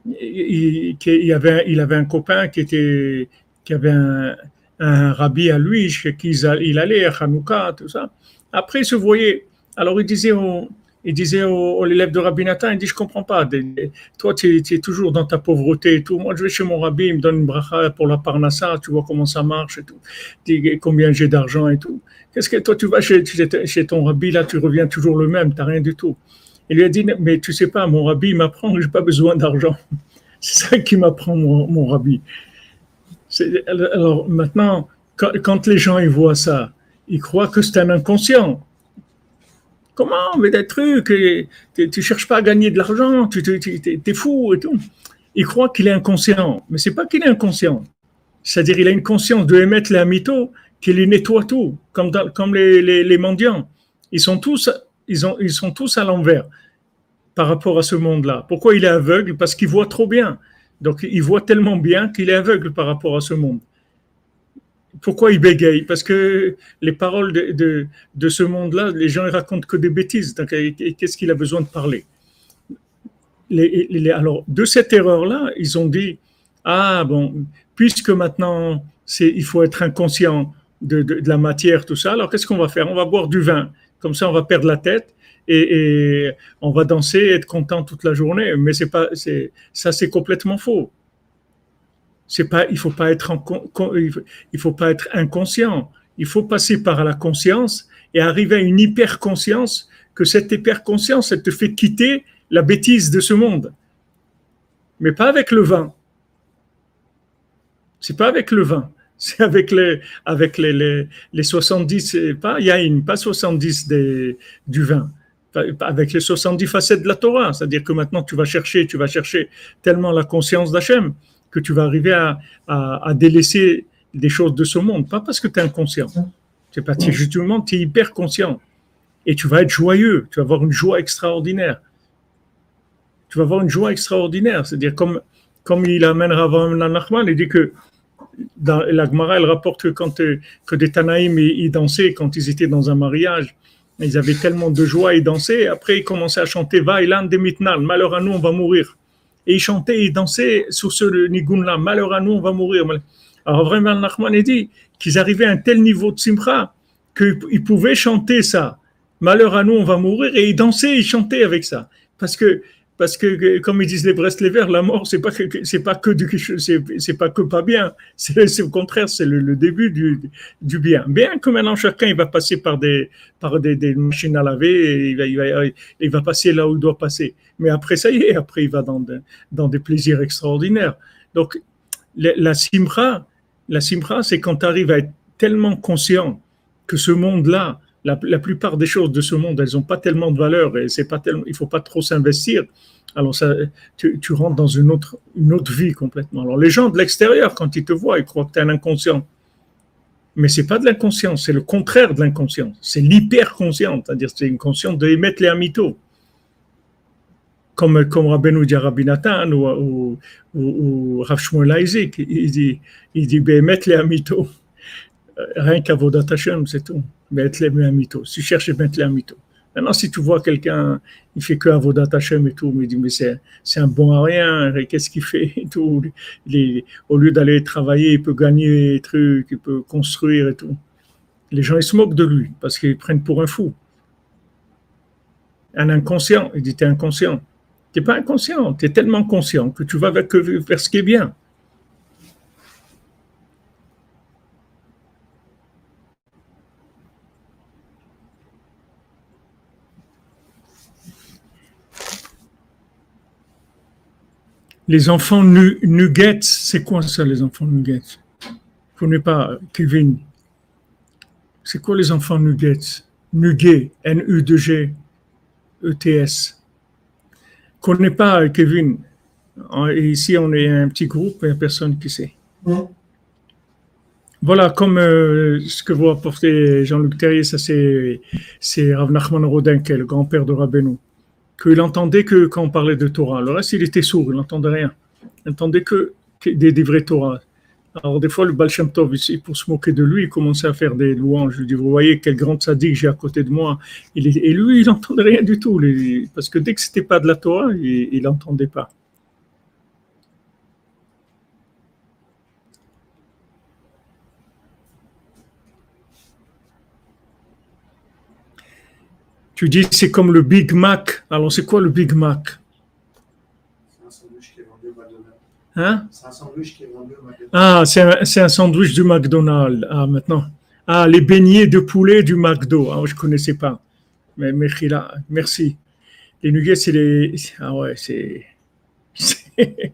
il, avait, il avait un copain qui, était, qui avait un, un rabbi à lui, chez qui il allait à Hanouka, tout ça. Après, il se voyait. Alors, il disait au, il disait au, l'élève de Rabbi Nathan, il dit, je comprends pas, toi, tu es, toujours dans ta pauvreté et tout. Moi, je vais chez mon rabbi, il me donne une bracha pour la parnassa, tu vois comment ça marche et tout. Dis combien j'ai d'argent et tout. Qu'est-ce que toi, tu vas chez, chez ton rabbi, là, tu reviens toujours le même, tu n'as rien du tout. Il lui a dit, mais tu sais pas, mon rabbi m'apprend que j'ai pas besoin d'argent. C'est ça qui m'apprend mon, mon rabbi. Alors maintenant, quand, les gens ils voient ça, ils croient que c'est un inconscient. Comment Mais des trucs, tu ne cherches pas à gagner de l'argent, tu, es, fou et tout. Ils croient qu'il est inconscient, mais c'est pas qu'il est inconscient. C'est-à-dire il a une conscience de émettre les mytho, qu'il les nettoie tout, comme, comme les, mendiants. Ils sont tous, ils, ont, ils sont tous à l'envers par rapport à ce monde-là. Pourquoi il est aveugle? Parce qu'il voit trop bien. Donc il voit tellement bien qu'il est aveugle par rapport à ce monde. Pourquoi il bégaye? Parce que les paroles de, ce monde-là, les gens ne racontent que des bêtises. Donc qu'est-ce qu'il a besoin de parler? Alors de cette erreur-là, ils ont dit, ah bon, puisque maintenant il faut être inconscient de la matière, tout ça, alors qu'est-ce qu'on va faire? On va boire du vin. Comme ça, on va perdre la tête et, on va danser, être content toute la journée. Mais c'est pas, ça c'est complètement faux. Il faut pas être, faut pas être inconscient. Il faut passer par la conscience et arriver à une hyper-conscience que cette hyper-conscience, elle te fait quitter la bêtise de ce monde. Mais pas avec le vin. C'est pas avec le vin. C'est avec les, avec les, les, les 70, pas yaïn, pas 70 des, du vin avec les 70 facettes de la Torah. C'est-à-dire que maintenant, tu vas chercher, tu vas chercher tellement la conscience d'Hachem que tu vas arriver à, à, délaisser des choses de ce monde. Pas parce que tu es inconscient. C'est pas, justement, tu es hyper conscient. Et tu vas être joyeux. Tu vas avoir une joie extraordinaire. Tu vas avoir une joie extraordinaire. C'est-à-dire, comme, comme il amène Rav Nachman, il dit que dans la Gemara, elle rapporte que quand que des Tanaïm ils dansaient quand ils étaient dans un mariage, ils avaient tellement de joie, ils dansaient. Après, ils commençaient à chanter Vailan de Mitnal, malheur à nous, on va mourir. Et ils chantaient, ils dansaient sur ce nigun-là, malheur à nous, on va mourir. Alors vraiment, Nachman dit qu'ils arrivaient à un tel niveau de simcha qu'ils pouvaient chanter ça. Malheur à nous, on va mourir. Et ils dansaient, ils chantaient avec ça. Parce que parce que comme ils disent les Verts, la mort c'est pas c'est pas que c'est pas que pas bien, c'est au contraire c'est le, début du, du bien. Bien que maintenant chacun il va passer par des par des, machines à laver, et il va, il va il va passer là où il doit passer. Mais après ça y est, après il va dans dans des plaisirs extraordinaires. Donc la, simra, la simra c'est quand tu arrives à être tellement conscient que ce monde là La, plupart des choses de ce monde, elles n'ont pas tellement de valeur et c'est pas tellement, il faut pas trop s'investir. Alors ça, tu, rentres dans une autre, une autre vie complètement. Alors les gens de l'extérieur, quand ils te voient, ils croient que tu es un inconscient. Mais c'est pas de l'inconscience, c'est le contraire de l'inconscience. C'est l'hyper-conscience, c'est-à-dire c'est une conscience de émettre les amitos. Comme, comme Rabbeinu dit Rabbi Nathan ou, ou, ou, Rav Shmuel Isaac, il dit, il dit, ben, émettre les amitos. Rien qu'à Hashem, c'est tout. Mettre les amitos. Si tu cherches mettre les amitos. Maintenant, si tu vois quelqu'un, il fait que Avodat Hashem et tout, mais mais c'est un bon à rien, qu'est-ce qu'il fait et tout? au lieu d'aller travailler, il peut gagner des trucs, il peut construire et tout. Les gens, ils se moquent de lui parce qu'ils prennent pour un fou. Un inconscient, il dit, t'es inconscient. T'es pas inconscient, tu es tellement conscient que tu vas vers ce qui est bien. Les enfants nuggets, c'est quoi ça, les enfants nuggets Je connais pas, Kevin. C'est quoi les enfants nuggets Nugget, N-U-G, E-T-S. Je connais pas, Kevin. ici, on est un petit groupe, il n'y a personne qui sait. Voilà, comme euh, ce que vous apportez, Jean-Luc Terrier, ça c'est Rav Nachman Rodin, qui est le grand-père de Rabbeinu qu'il entendait que quand on parlait de Torah. Le reste, il était sourd, il n'entendait rien. Il n'entendait que, des, vrais Torah. Alors, des fois, le Baal Shem Tov, pour se moquer de lui, il commençait à faire des louanges. Je lui dis, vous voyez quel grand sadique j'ai à côté de moi. et lui, il n'entendait rien du tout. Parce que dès que c'était pas de la Torah, il n'entendait pas. Tu dis c'est comme le Big Mac. Alors c'est quoi le Big Mac? Hein? C'est un sandwich qui est vendu au McDonald's. Ah, c'est un, sandwich du McDonald's. Ah, maintenant. Ah, les beignets de poulet du McDo. Ah, je ne connaissais pas. Mais merci. Les nuggets, c'est les. Ah ouais, c'est.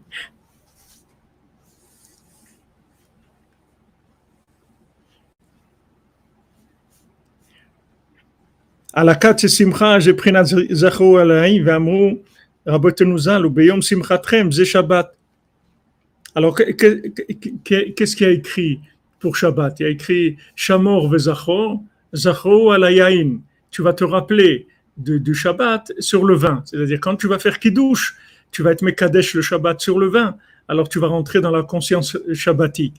Alors, qu'est-ce qu'il y a écrit pour Shabbat? Il y a écrit Shamor vezachor, zachor. Tu vas te rappeler du Shabbat sur le vin. C'est-à-dire, quand tu vas faire kiddush, tu vas être mekadesh le Shabbat sur le vin, alors tu vas rentrer dans la conscience shabbatique.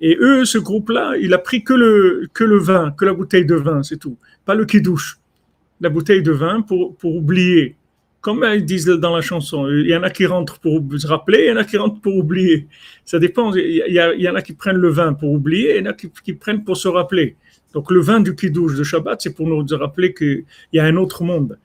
Et eux, ce groupe-là, il a pris que le, que le vin, que la bouteille de vin, c'est tout. Pas le kiddush la bouteille de vin pour, pour oublier. Comme ils disent dans la chanson, il y en a qui rentrent pour se rappeler, il y en a qui rentrent pour oublier. Ça dépend. Il y, en a qui prennent le vin pour oublier, il y en a qui, prennent pour se rappeler. Donc le vin du Kiddush de Shabbat, c'est pour nous rappeler qu'il y a un autre monde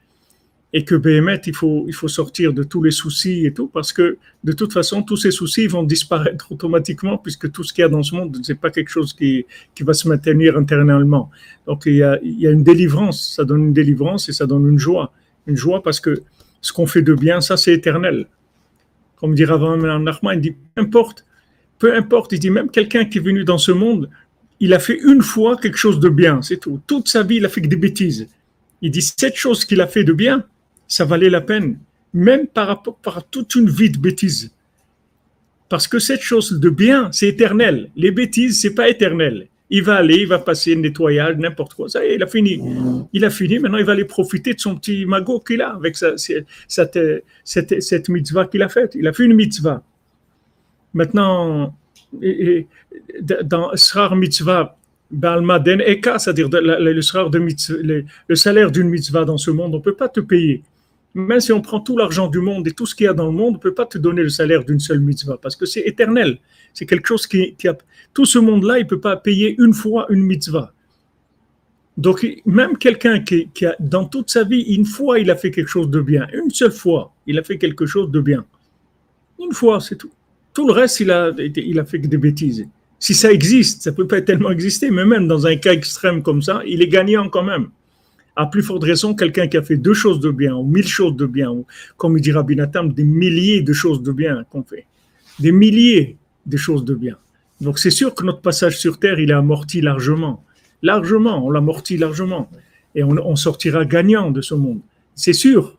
et que Béhémet, il faut, il faut sortir de tous les soucis et tout, parce que de toute façon, tous ces soucis vont disparaître automatiquement, puisque tout ce qu'il y a dans ce monde, c'est pas quelque chose qui, qui va se maintenir internellement. Donc il y, a, il y a une délivrance, ça donne une délivrance et ça donne une joie. Une joie parce que ce qu'on fait de bien, ça c'est éternel. Comme dit Rav Nachman, il dit, peu importe, peu importe, il dit même quelqu'un qui est venu dans ce monde, il a fait une fois quelque chose de bien, c'est tout. Toute sa vie, il a fait que des bêtises. Il dit, cette chose qu'il a fait de bien, ça valait la peine, même par rapport à toute une vie de bêtises. Parce que cette chose de bien, c'est éternel. Les bêtises, c'est pas éternel. Il va aller, il va passer un nettoyage, n'importe quoi. Ça y est, il a fini. Il a fini. Maintenant, il va aller profiter de son petit magot qu'il a avec sa, cette, cette, mitzvah qu'il a faite. Il a fait une mitzvah. Maintenant, dans Srar Mitzvah, Balmaden Eka, c'est-à-dire le, le salaire d'une mitzvah dans ce monde, on ne peut pas te payer. Même si on prend tout l'argent du monde et tout ce qu'il y a dans le monde, on ne peut pas te donner le salaire d'une seule mitzvah parce que c'est éternel. C'est quelque chose qui, a. Tout ce monde-là, il ne peut pas payer une fois une mitzvah. Donc, même quelqu'un qui, a, dans toute sa vie, une fois, il a fait quelque chose de bien. Une seule fois, il a fait quelque chose de bien. Une fois, c'est tout. Tout le reste, il a, il a fait que des bêtises. Si ça existe, ça ne peut pas tellement exister, mais même dans un cas extrême comme ça, il est gagnant quand même à plus forte raison, quelqu'un qui a fait deux choses de bien, ou mille choses de bien, ou comme il dit Rabbi des milliers de choses de bien qu'on fait. Des milliers de choses de bien. Donc c'est sûr que notre passage sur Terre, il est amorti largement. Largement, on l'amortit largement. et on, sortira gagnant de ce monde. C'est sûr.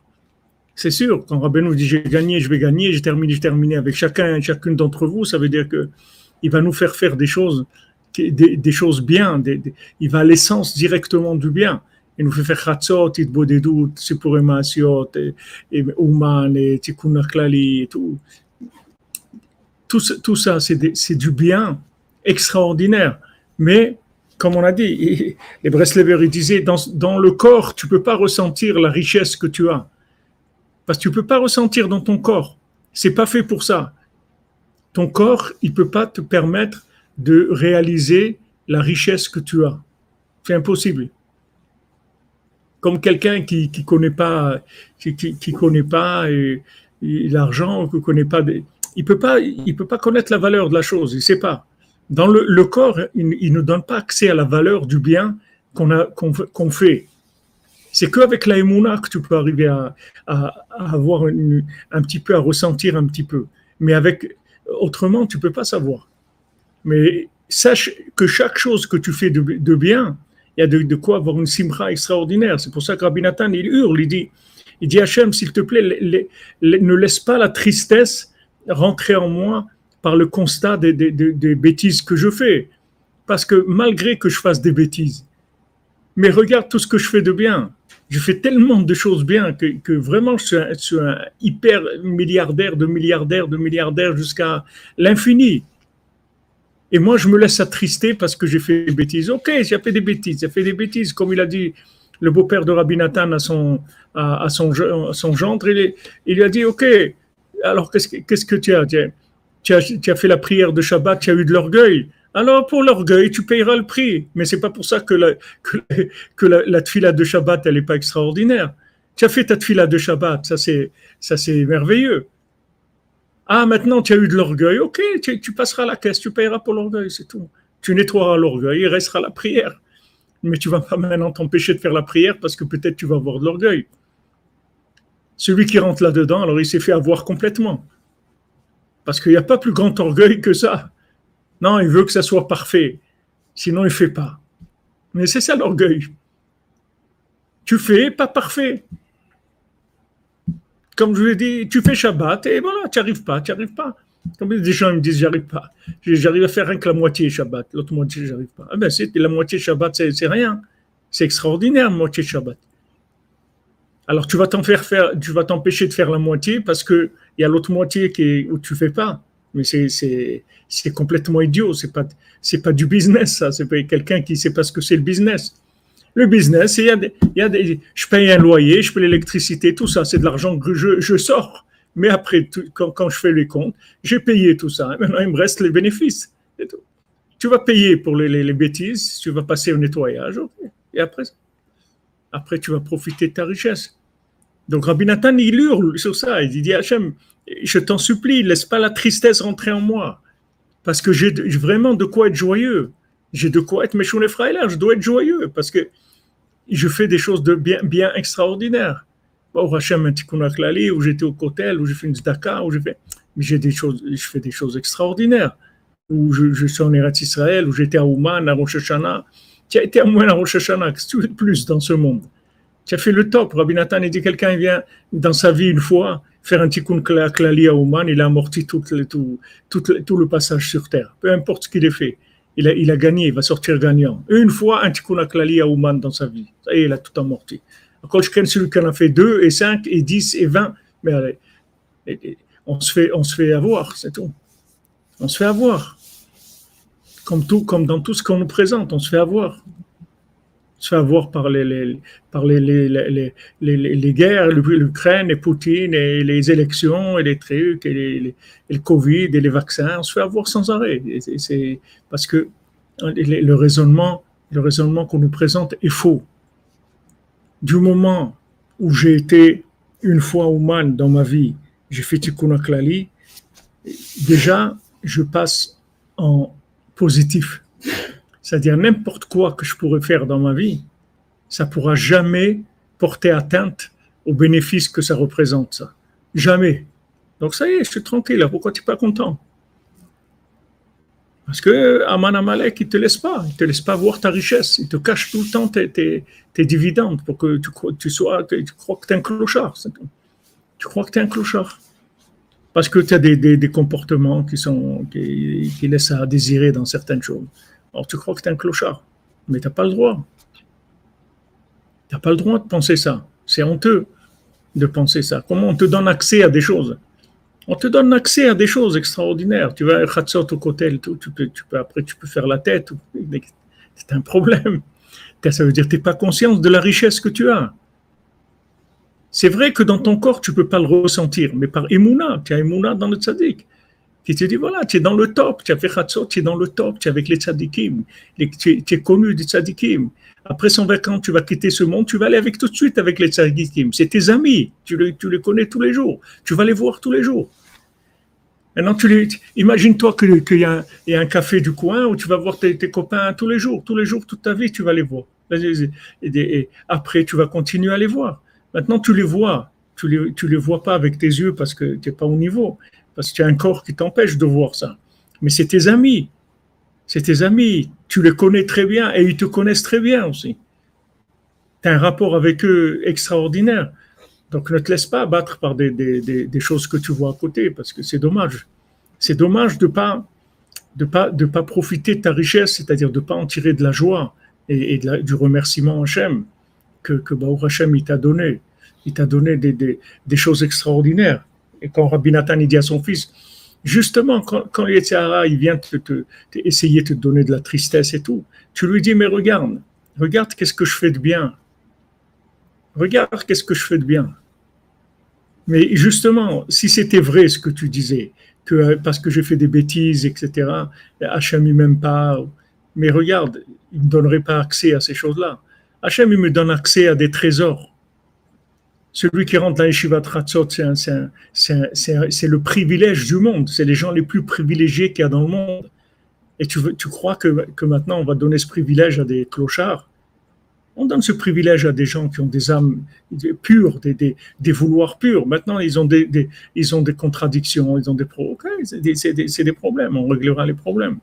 C'est sûr. Quand Rabbi nous dit j'ai gagné, je vais gagner, j'ai terminé, j'ai terminé avec chacun, chacune d'entre vous, ça veut dire que il va nous faire faire des choses, des, choses bien. il va à l'essence directement du bien. Chatzot, itbodedut, sipurim maasiot, et uman, et tikkun et tout. Tout, tout ça, c'est du bien extraordinaire. Mais comme on a dit, les Breslevers disaient, dans, le corps, tu peux pas ressentir la richesse que tu as. Parce que tu peux pas ressentir dans ton corps. C'est pas fait pour ça. Ton corps, il peut pas te permettre de réaliser la richesse que tu as. C'est impossible. Comme quelqu'un qui connaît pas qui, connaît pas l'argent, qui connaît pas il peut pas il peut pas connaître la valeur de la chose, il sait pas. Dans le, corps, il, ne donne pas accès à la valeur du bien qu'on a fait. C'est qu'avec la émouna que tu peux arriver à, avoir un petit peu, à ressentir un petit peu. Mais avec autrement, tu peux pas savoir. Mais sache que chaque chose que tu fais de, bien, il y a de, quoi avoir une simra extraordinaire. C'est pour ça que Rabbi il hurle, il dit, il dit Hachem, s'il te plaît, ne laisse pas la tristesse rentrer en moi par le constat des, bêtises que je fais. Parce que malgré que je fasse des bêtises, mais regarde tout ce que je fais de bien. Je fais tellement de choses bien que, vraiment je suis, un, hyper milliardaire de milliardaires de milliardaires jusqu'à l'infini. Et moi, je me laisse attrister parce que j'ai fait des bêtises. Ok, j'ai fait des bêtises, j'ai fait des bêtises, comme il a dit le beau-père de Rabbi Nathan à son, à, son, gendre. Il, lui a dit, ok, alors qu'est-ce que, qu'est-ce que tu as? Tu as, fait la prière de Shabbat, tu as eu de l'orgueil. Alors pour l'orgueil, tu payeras le prix. Mais c'est pas pour ça que la, que, la, tfila de Shabbat, elle n'est pas extraordinaire. Tu as fait ta tfila de Shabbat, ça c'est merveilleux. Ah, maintenant tu as eu de l'orgueil, ok, tu, passeras la caisse, tu payeras pour l'orgueil, c'est tout. Tu nettoieras l'orgueil, il restera la prière. Mais tu vas pas maintenant t'empêcher de faire la prière parce que peut-être tu vas avoir de l'orgueil. Celui qui rentre là-dedans, alors il s'est fait avoir complètement. Parce qu'il n'y a pas plus grand orgueil que ça. Non, il veut que ça soit parfait. Sinon, il ne fait pas. Mais c'est ça l'orgueil. Tu fais pas parfait. Comme je l'ai dit, tu fais Shabbat et voilà, tu n'y arrives pas, tu n'y arrives pas. Comme des gens me disent, j'arrive pas. J'arrive à faire rien que la moitié Shabbat, l'autre moitié, j'arrive pas. Ah ben, c'est, la moitié Shabbat, c'est, rien. C'est extraordinaire, la moitié Shabbat. Alors tu vas t'en faire faire, tu vas t'empêcher de faire la moitié parce que il y a l'autre moitié qui où tu fais pas. Mais c'est, complètement idiot. C'est pas, pas du business, ça. C'est pas quelqu'un qui sait pas ce que c'est le business. Le business, il y a des, y a des, je paye un loyer, je paye l'électricité, tout ça, c'est de l'argent que je, je sors. Mais après, quand, quand, je fais les comptes, j'ai payé tout ça. Maintenant, il me reste les bénéfices. Tu vas payer pour les, les, les, bêtises, tu vas passer au nettoyage, et après, après, tu vas profiter de ta richesse. Donc Rabbi Nathan, il hurle sur ça. Il dit Hachem, je t'en supplie, laisse pas la tristesse rentrer en moi. Parce que j'ai vraiment de quoi être joyeux. J'ai de quoi être méchant frère, je dois être joyeux parce que je fais des choses bien, extraordinaires. Bon, Hachem, tikkun où j'étais au Kotel, où j'ai fait une zdaka, où j'ai fait. Mais j'ai des choses, je fais des choses extraordinaires. Où je, suis en Eretz Israël, où j'étais à Ouman, à Rosh Hashanah. Tu as été à moins à Rosh Hashanah, plus dans ce monde? Tu as fait le top. Rabbi Nathan, il dit quelqu'un vient dans sa vie une fois faire un tikkun klali à Ouman, il a amorti tout, tout, tout, le passage sur terre. Peu importe ce qu'il ait fait. Il a, gagné, il va sortir gagnant. Une fois, un tikkun klali à Ouman dans sa vie. Ça y est, il a tout amorti. Quand celui qui en a fait deux et cinq et dix et vingt, mais allez, on se fait, on se fait avoir, c'est tout. On se fait avoir. Comme tout, comme dans tout ce qu'on nous présente, on se fait avoir se fait avoir par les, guerres, l'Ukraine et Poutine et les élections et les trucs et, le Covid et les vaccins. On se fait avoir sans arrêt. C'est parce que le raisonnement, le raisonnement qu'on nous présente est faux. Du moment où j'ai été une fois humain dans ma vie, j'ai fait Tikkun déjà, je passe en positif. C'est-à-dire n'importe quoi que je pourrais faire dans ma vie, ça pourra jamais porter atteinte aux bénéfices que ça représente. Jamais. Donc ça y est, je suis tranquille. Pourquoi tu n'es pas content? Parce que Aman Amalek, il ne te laisse pas, il ne te laisse pas voir ta richesse, il te cache tout le temps tes, dividendes pour que tu, sois, tu crois que tu es un clochard. Tu crois que tu es un clochard. Parce que tu as des, des, comportements qui, sont, qui, qui, laissent à désirer dans certaines choses. Alors tu crois que tu es un clochard, mais tu n'as pas le droit. Tu n'as pas le droit de penser ça. C'est honteux de penser ça. Comment on te donne accès à des choses? On te donne accès à des choses extraordinaires. Tu vas à Khatsot au peux, après tu peux faire la tête. C'est un problème. Ça veut dire que tu n'es pas conscient de la richesse que tu as. C'est vrai que dans ton corps, tu ne peux pas le ressentir, mais par Emouna, tu as Emouna dans le tzaddik. Qui te dit, voilà, tu es dans le top, tu as fait Khatsot, tu es dans le top, tu es avec les tzaddikim, tu, es, connu des tzaddikim. Après 120 ans, tu vas quitter ce monde, tu vas aller avec tout de suite avec les tzaddikim. C'est tes amis, tu les, tu les connais tous les jours, tu vas les voir tous les jours. Maintenant, tu imagine-toi qu'il y, a un café du coin où tu vas voir tes, copains tous les jours, tous les jours, toute ta vie, tu vas les voir. Et, après, tu vas continuer à les voir. Maintenant, tu les vois. Tu les, tu les vois pas avec tes yeux parce que tu n'es pas au niveau, parce que tu as un corps qui t'empêche de voir ça. Mais c'est tes amis. C'est tes amis. Tu les connais très bien et ils te connaissent très bien aussi. Tu as un rapport avec eux extraordinaire. Donc ne te laisse pas abattre par des, choses que tu vois à côté, parce que c'est dommage. C'est dommage de pas de pas de pas profiter de ta richesse, c'est-à-dire de pas en tirer de la joie et, du remerciement Hachem que que Hachem t'a donné. Il t'a donné des, choses extraordinaires. Et quand Rabbi Nathan il dit à son fils, justement, quand, quand il vient te, essayer de te donner de la tristesse et tout, tu lui dis, mais regarde, regarde qu'est-ce que je fais de bien. Regarde qu'est-ce que je fais de bien. Mais justement, si c'était vrai ce que tu disais, que parce que j'ai fait des bêtises, etc., Hachem ne m'aime pas, mais regarde, il ne me donnerait pas accès à ces choses-là. Hachem, il me donne accès à des trésors. Celui qui rentre dans les Shivat Ratzot, c'est le privilège du monde. C'est les gens les plus privilégiés qu'il y a dans le monde. Et tu, crois que, maintenant on va donner ce privilège à des clochards? On donne ce privilège à des gens qui ont des âmes pures, des, des, vouloirs purs. Maintenant, ils ont des, ils ont des contradictions, ils ont des, c'est des, problèmes, on réglera les problèmes.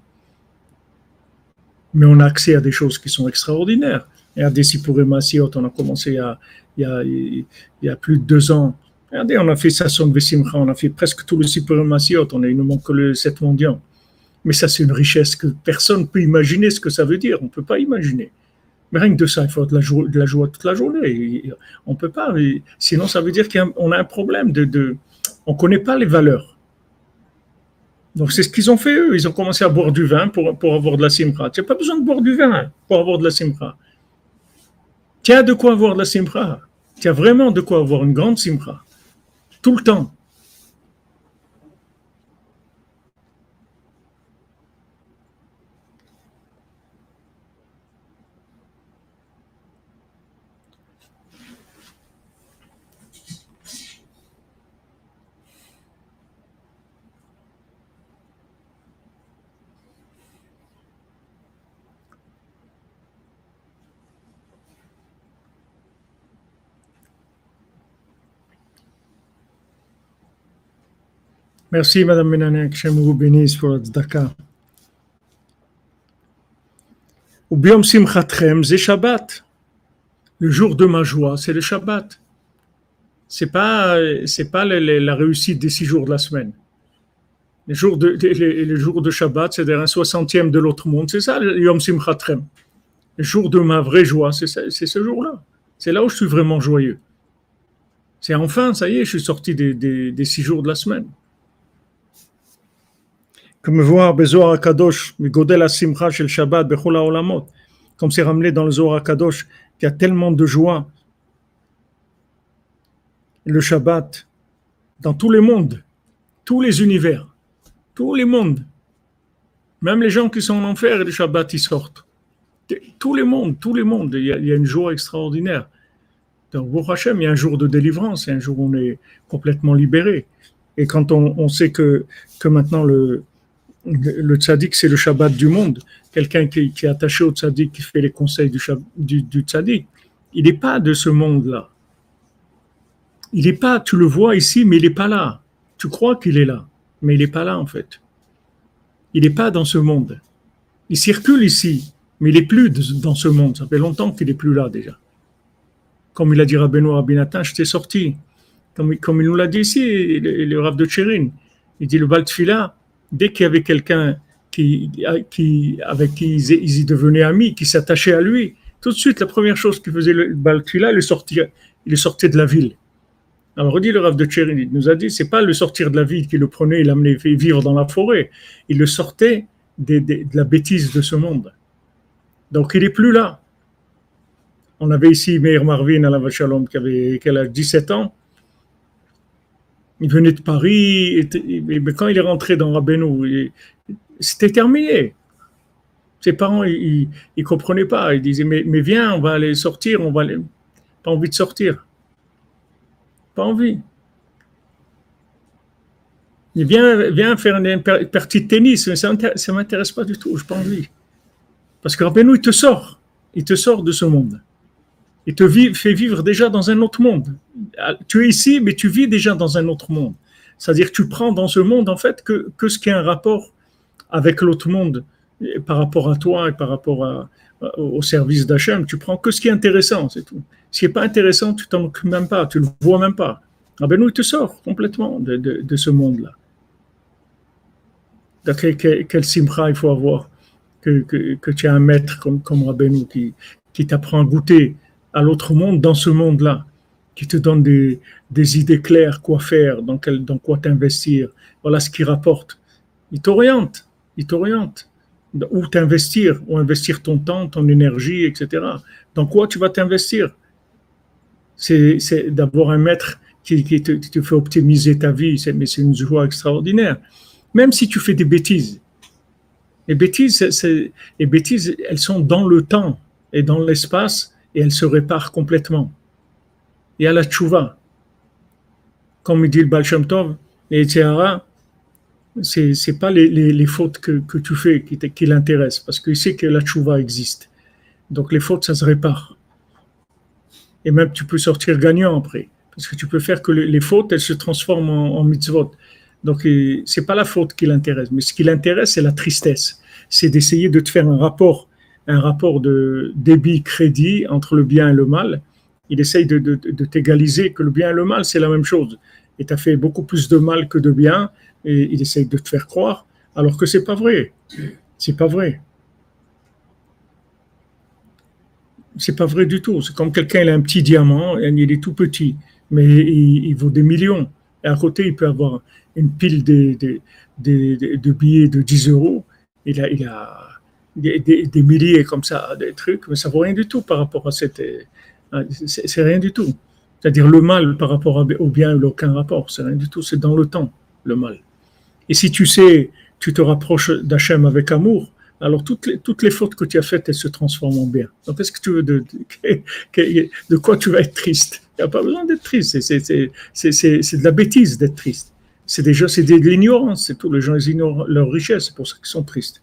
Mais on a accès à des choses qui sont extraordinaires. Et à des Sipurim on a commencé il y a, il y a plus de deux ans. Regardez, on a fait Sasson Vesimcha, on a fait presque tout le Sipurim on a, il nous manque que le 7 mondial. Mais ça, c'est une richesse que personne ne peut imaginer ce que ça veut dire. On ne peut pas imaginer. Mais rien que de ça, il faut de la, joie, de la joie toute la journée. on ne peut pas. Sinon, ça veut dire qu'on a, un problème de, de on ne connaît pas les valeurs. Donc, c'est ce qu'ils ont fait, eux. Ils ont commencé à boire du vin pour, avoir de la simra. Tu n'as pas besoin de boire du vin pour avoir de la simra. Tu as de quoi avoir de la simra. Tu as vraiment de quoi avoir une grande simra. Tout le temps. Merci, Madame Menanek. Je vous bénisse pour la tzedaka. Ubiom simchatrem, c'est Shabbat. Le jour de ma joie, c'est le Shabbat. C'est pas, c'est pas la réussite des six jours de la semaine. Les jours de, de Shabbat, c'est-à-dire un soixantième de l'autre monde. C'est ça, le Yom Simchatrem. Le jour de ma vraie joie, c'est ce jour-là. C'est là où je suis vraiment joyeux. C'est enfin, ça y est, je suis sorti des six jours de la semaine Shabbat, Bechol Olamot, comme c'est ramené dans le Zohar Kadosh, qu'il y a tellement de joie. Le Shabbat, dans tous les mondes, tous les univers, tous les mondes, même les gens qui sont en enfer, le Shabbat, ils sortent. Tous les mondes, tous les mondes, il y a, une joie extraordinaire. Pour Hachem, il y a un jour de délivrance, un jour où on est complètement libéré. Et quand on, on sait que, que maintenant le, le tzaddik, c'est le Shabbat du monde. Quelqu'un qui, est attaché au tzaddik, qui fait les conseils du, du, du tzaddik, il n'est pas de ce monde-là. Il n'est pas, tu le vois ici, mais il n'est pas là. Tu crois qu'il est là, mais il n'est pas là en fait. il n'est pas dans ce monde. Il circule ici, mais il n'est plus dans ce monde. Ça fait longtemps qu'il n'est plus là déjà. Comme il a dit Rabbeinu Rabinatan, je t'ai sorti. Comme, il nous l'a dit ici, le, le Rav de Tchérin. Il dit le Baltfila, dès qu'il y avait quelqu'un qui, avec qui ils, y devenaient amis, qui s'attachait à lui, tout de suite, la première chose qu'il faisait le Baltfila, il sortait, il sortait de la ville. Alors, dit le Rav de Tchérin, il nous a dit, c'est pas le sortir de la ville qui le prenait et l'amenait vivre dans la forêt. Il le sortait de, la bêtise de ce monde. Donc, il n'est plus là. On avait ici Meir Marvin à la Vachalom qui avait a 17 ans. Il venait de Paris, mais quand il est rentré dans Rabbeinu, c'était terminé. Ses parents, ils ne comprenaient pas. Ils disaient, mais, viens, on va aller sortir, on va aller... Pas envie de sortir. Pas envie. Il vient, vient faire une partie de tennis, mais ça ne m'intéresse pas du tout, je n'ai pas envie. Parce que Rabbeinu, il te sort. Il te sort de ce monde. Il te fait vivre déjà dans un autre monde. Tu es ici, mais tu vis déjà dans un autre monde. C'est-à-dire tu prends dans ce monde, en fait, que, que ce qui a un rapport avec l'autre monde par rapport à toi et par rapport au service d'Hachem. Tu prends que ce qui est intéressant, c'est tout. Ce qui n'est pas intéressant, tu t'en occupes même pas, tu le vois même pas. Ah ben il te sort complètement de, de, ce monde-là. Quel, quel simcha il faut avoir que, que, que, tu as un maître comme, comme Rabbeinu qui, qui t'apprend à goûter à l'autre monde dans ce monde-là, qui te donne des, idées claires, quoi faire, dans quoi t'investir. Voilà ce qui rapporte. Il t'oriente, il t'oriente. Où t'investir, où investir ton temps, ton énergie, etc. Dans quoi tu vas t'investir? C'est d'avoir un maître qui, te, fait optimiser ta vie, mais c'est une joie extraordinaire. Même si tu fais des bêtises. Les bêtises, les bêtises, elles sont dans le temps et dans l'espace et elles se réparent complètement. Et à la tchouva, comme dit le Baal Shem Tov, les Tziara, c'est n'est pas les, fautes que, tu fais qui, qui l'intéressent, parce qu'il sait que la tchouva existe. Donc les fautes, ça se répare et même tu peux sortir gagnant après. Parce que tu peux faire que les fautes, elles se transforment en, mitzvot. Donc, c'est pas la faute qui l'intéresse, mais ce qui l'intéresse, c'est la tristesse. C'est d'essayer de te faire un rapport, un rapport de débit-crédit entre le bien et le mal. Il essaye de, t'égaliser que le bien et le mal, c'est la même chose. Et tu as fait beaucoup plus de mal que de bien, et il essaye de te faire croire, alors que c'est pas vrai. C'est pas vrai. c'est pas vrai du tout. C'est comme quelqu'un, il a un petit diamant, et il est tout petit, mais il, vaut des millions. Et à côté, il peut avoir une pile de, billets de 10 euros. Il a des, milliers comme ça, des trucs, mais ça vaut rien du tout par rapport à cette. C'est rien du tout. C'est-à-dire le mal par rapport au bien, il n'a aucun rapport. C'est rien du tout. C'est dans le temps, le mal. Et si tu sais, tu te rapproches d'Hachem avec amour, alors toutes les, toutes les fautes que tu as faites, elles se transforment en bien. Donc, est-ce que tu veux de, de, quoi tu vas être triste? Il n'y a pas besoin d'être triste. C'est de la bêtise d'être triste. C'est déjà c'est de l'ignorance. C'est. Les gens ils ignorent leur richesse. C'est pour ça qu'ils sont tristes.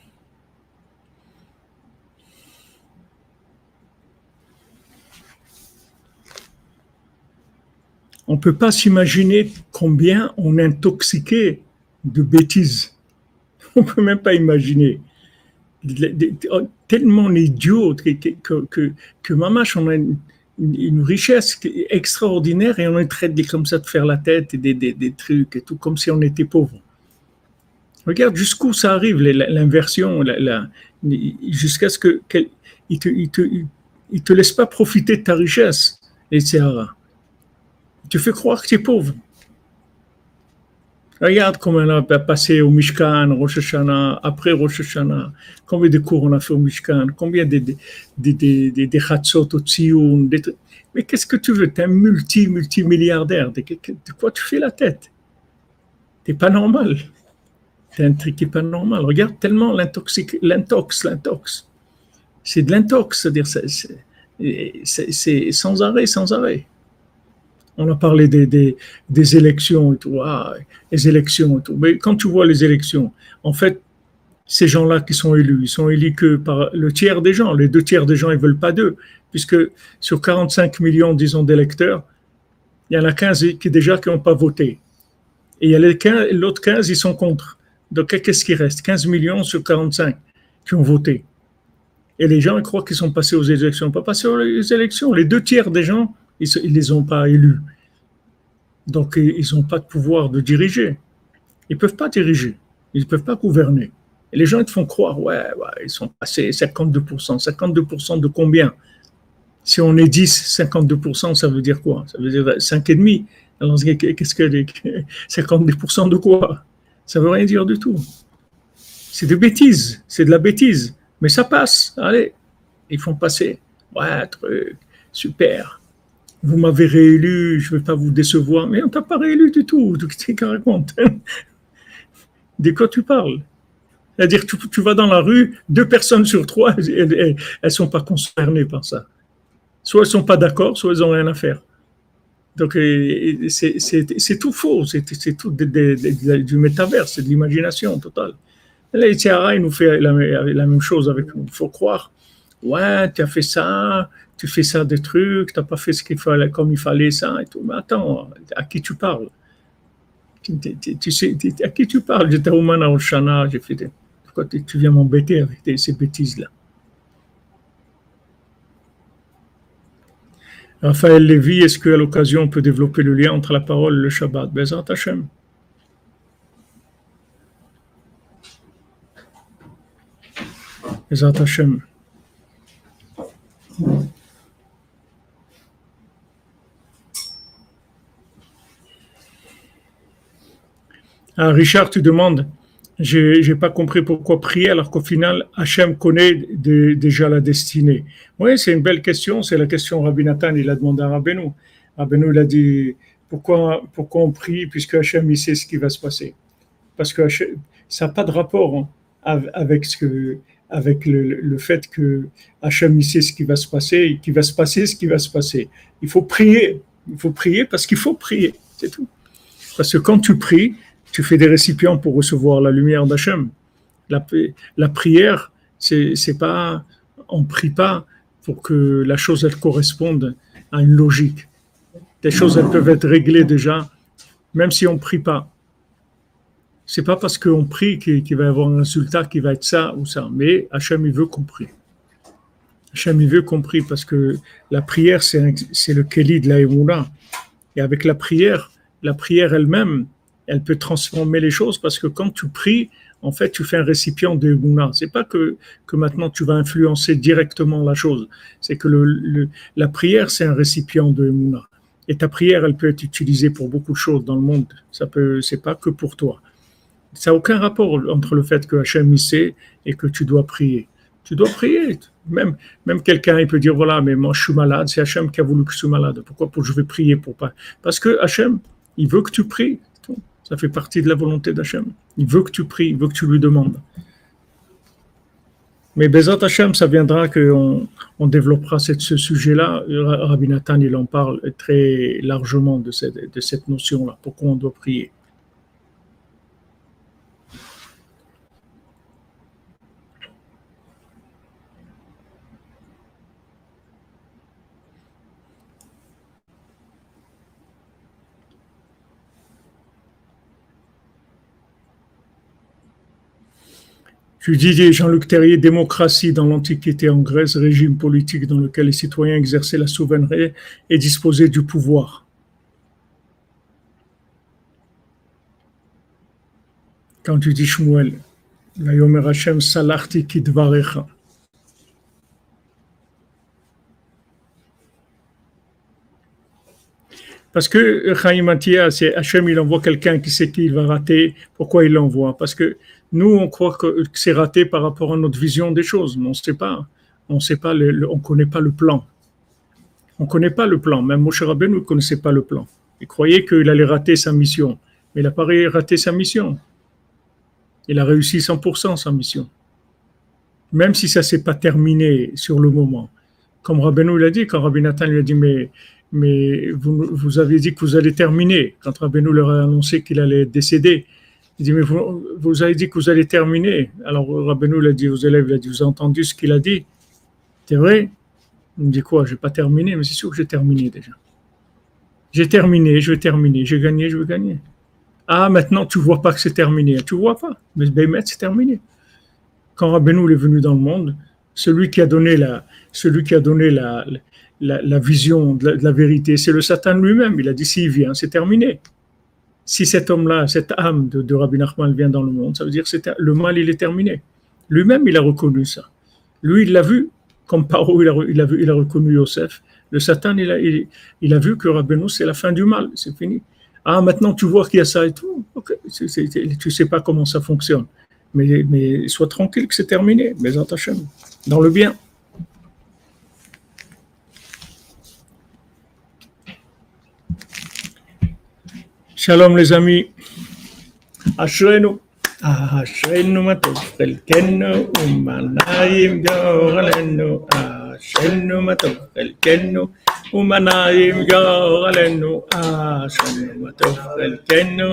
On ne peut pas s'imaginer combien on est intoxiqué de bêtises. On ne peut même pas imaginer. Tellement idiot que, que, que, que mamache, on a une, richesse extraordinaire et on est traité comme ça de faire la tête et des, des, trucs et tout, comme si on était pauvre. Regarde jusqu'où ça arrive, l'inversion, jusqu'à ce que il te, il te, il te laisse pas profiter de ta richesse, etc. Il te fait croire que tu es pauvre. Regarde comment on a passé au Mishkan, Rosh Hashanah, après Rosh Hashanah, combien de cours on a fait au Mishkan, combien de, de, de, au Tzion. Mais qu'est-ce que tu veux? Tu es un multi, multimilliardaire. De, quoi tu fais la tête? Tu pas normal. Tu un truc qui n'est pas normal. Regarde tellement l'intox, l'intox. C'est de l'intox, c'est-à-dire C'est sans arrêt, sans arrêt. On a parlé des, élections et tout, ah, les élections et tout. Mais quand tu vois les élections, en fait, ces gens-là qui sont élus, ils sont élus que par le tiers des gens. Les deux tiers des gens, ils veulent pas d'eux, puisque sur 45 millions, disons, d'électeurs, il y en a 15 qui déjà qui n'ont pas voté. Et il y a l'autre 15, ils sont contre. Donc, qu'est-ce qui reste? 15 millions sur 45 qui ont voté. Et les gens ils croient qu'ils sont passés aux élections. Pas passés aux élections. Les deux tiers des gens, ils ne les ont pas élus. Donc, ils n'ont pas de pouvoir de diriger. Ils ne peuvent pas diriger. Ils ne peuvent pas gouverner. Et les gens ils te font croire, ouais, ils sont passés 52%. 52% de combien? Si on est 10, 52%, ça veut dire quoi? Ça veut dire 5,5. Alors, qu'est-ce que 52% de quoi? Ça veut rien dire du tout. C'est des bêtises, c'est de la bêtise. Mais ça passe, allez, ils font passer. Ouais, truc, super vous m'avez réélu, je ne vais pas vous décevoir. Mais on t'a pas réélu du tout. Qu'est-ce que raconte De quoi tu parles? C'est-à-dire, tu, tu vas dans la rue, deux personnes sur trois, elles ne sont pas concernées par ça. Soit elles ne sont pas d'accord, soit elles n'ont rien à faire. Donc, c'est tout faux, c'est tout du métavers, c'est de l'imagination totale. Là, il nous fait la, même chose avec nous. Il faut croire, ouais, tu as fait ça, tu fais ça des trucs, tu n'as pas fait ce qu'il fallait comme il fallait ça et tout. Mais attends, à qui tu parles? Tu, sais, à qui tu parles? J'étais au Mana Shana, j'ai fait des, pourquoi tu viens m'embêter avec ces bêtises-là? Raphaël Lévy, est-ce qu'à l'occasion on peut développer le lien entre la parole et le Shabbat? Bezat Hashem. Bezat Hashem. Ah, Richard, tu demandes, je n'ai pas compris pourquoi prier alors qu'au final, Hachem connaît déjà la destinée. Oui, c'est une belle question. C'est la question Rabbi Nathan, il a demandé à Rabbeinu. Rabbeinu, il a dit, pourquoi, pourquoi on prie puisque Hachem, il sait ce qui va se passer? Parce que ça n'a pas de rapport hein, avec, ce que, avec le, fait que Hachem, sait ce qui va se passer et qu'il va se passer ce qui va se passer. Il faut prier. Il faut prier parce qu'il faut prier. C'est tout. Parce que quand tu pries, tu fais des récipients pour recevoir la lumière d'Hachem. La, la prière, c'est pas, on prie pas pour que la chose elle corresponde à une logique. Des choses elles peuvent être réglées déjà, même si on prie pas. C'est pas parce qu'on prie qu'il, va y avoir un résultat qui va être ça ou ça, mais Hachem il veut qu'on prie. Hachem il veut qu'on prie parce que la prière c'est, le Keli de la Et avec la prière, la prière elle-même, elle peut transformer les choses parce que quand tu pries, en fait, tu fais un récipient de Mouna. C'est pas que, que maintenant tu vas influencer directement la chose. C'est que la prière, c'est un récipient de Mouna. Et ta prière, elle peut être utilisée pour beaucoup de choses dans le monde. Ça peut, c'est pas que pour toi. Ça n'a aucun rapport entre le fait que Hachem sait et que tu dois prier. Tu dois prier. Même, quelqu'un, il peut dire, voilà, mais moi je suis malade, c'est Hachem qui a voulu que je sois malade. Pourquoi pour, je vais prier pour pas? Parce que Hachem, il veut que tu pries. Ça fait partie de la volonté d'Hachem. Il veut que tu pries, il veut que tu lui demandes. Mais Bezat Hachem, ça viendra qu'on on développera ce sujet-là. Rabbi Nathan, il en parle très largement de cette, de cette notion-là. Pourquoi on doit prier? Je disais Jean-Luc Terrier, démocratie dans l'Antiquité en Grèce, régime politique dans lequel les citoyens exerçaient la souveraineté et disposaient du pouvoir. Quand tu dis Shmuel, Vayomer Hashem salarti kidvarecha. Parce que Chaim c'est Hachem, il envoie quelqu'un qui sait qu'il va rater. Pourquoi il l'envoie? Parce que nous, on croit que c'est raté par rapport à notre vision des choses, mais on ne sait pas. On sait pas, on connaît pas le plan. On connaît pas le plan. Même Moshe Rabbeinu ne connaissait pas le plan. Il croyait qu'il allait rater sa mission, mais il n'a pas raté sa mission. Il a réussi 100% sa mission. Même si ça s'est pas terminé sur le moment, Comme Rabbeinu l'a dit, quand Rabbi Nathan lui a dit, mais, vous, vous avez dit que vous allez terminer. Quand Rabbeinu leur a annoncé qu'il allait décéder, il dit, mais vous, avez dit que vous allez terminer. Alors Rabbeinu l'a dit aux élèves, il a dit, vous avez entendu ce qu'il a dit? C'est vrai? Il me dit quoi Je n'ai pas terminé, mais c'est sûr que j'ai terminé déjà. J'ai terminé, je vais terminer, j'ai gagné, je vais gagner. Ah, maintenant tu vois pas que c'est terminé. Tu vois pas, mais Bémet, c'est terminé. Quand Rabbeinu est venu dans le monde, celui qui a donné la, celui qui a donné la, la, vision de la, vérité, c'est le Satan lui-même. Il a dit s'il vient, c'est terminé. Si cet homme-là, cette âme de, Rabbi Nachman vient dans le monde, ça veut dire que le mal, il est terminé. Lui-même, il a reconnu ça. Lui, il l'a vu, comme Paro, il a, il a, reconnu Yosef. Le Satan, il a, vu que Rabbeinu, c'est la fin du mal, c'est fini. Ah, maintenant tu vois qu'il y a ça et tout. Ok, tu sais pas comment ça fonctionne. Mais, mais sois tranquille que c'est terminé. Mais Hachem, dans le bien. Shalom les amis. Ashrenu. Ashrenu matov chelkenu umanayim goralenu. Ashrenu matov chelkenu umanayim goralenu. Ashrenu matov chelkenu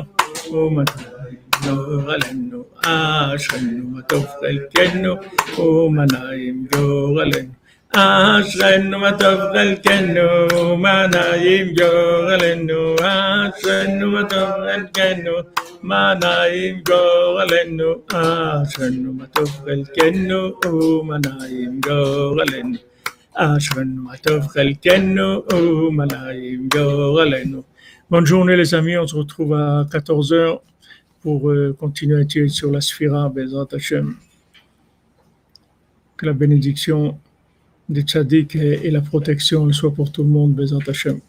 umanayim goralenu. Ashrenu matov chelkenu umanayim goralenu. אשרנו מה טוב חלקנו, מה נעים גורלנו, אשרנו מה טוב חלקנו, מה נעים גורלנו, אשרנו מה טוב חלקנו, מה נעים גורלנו, אשרנו מה טוב חלקנו, מה נעים גורלנו. Bonne journée les amis, on se retrouve à 14h pour euh, continuer à étudier sur la Sphira, Bezrat Hashem. Que la bénédiction des tzaddik et, la protection soit pour tout le monde, Bezat Hashem.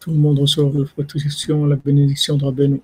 Tout le monde reçoit la protection, la bénédiction de Rabbeinu.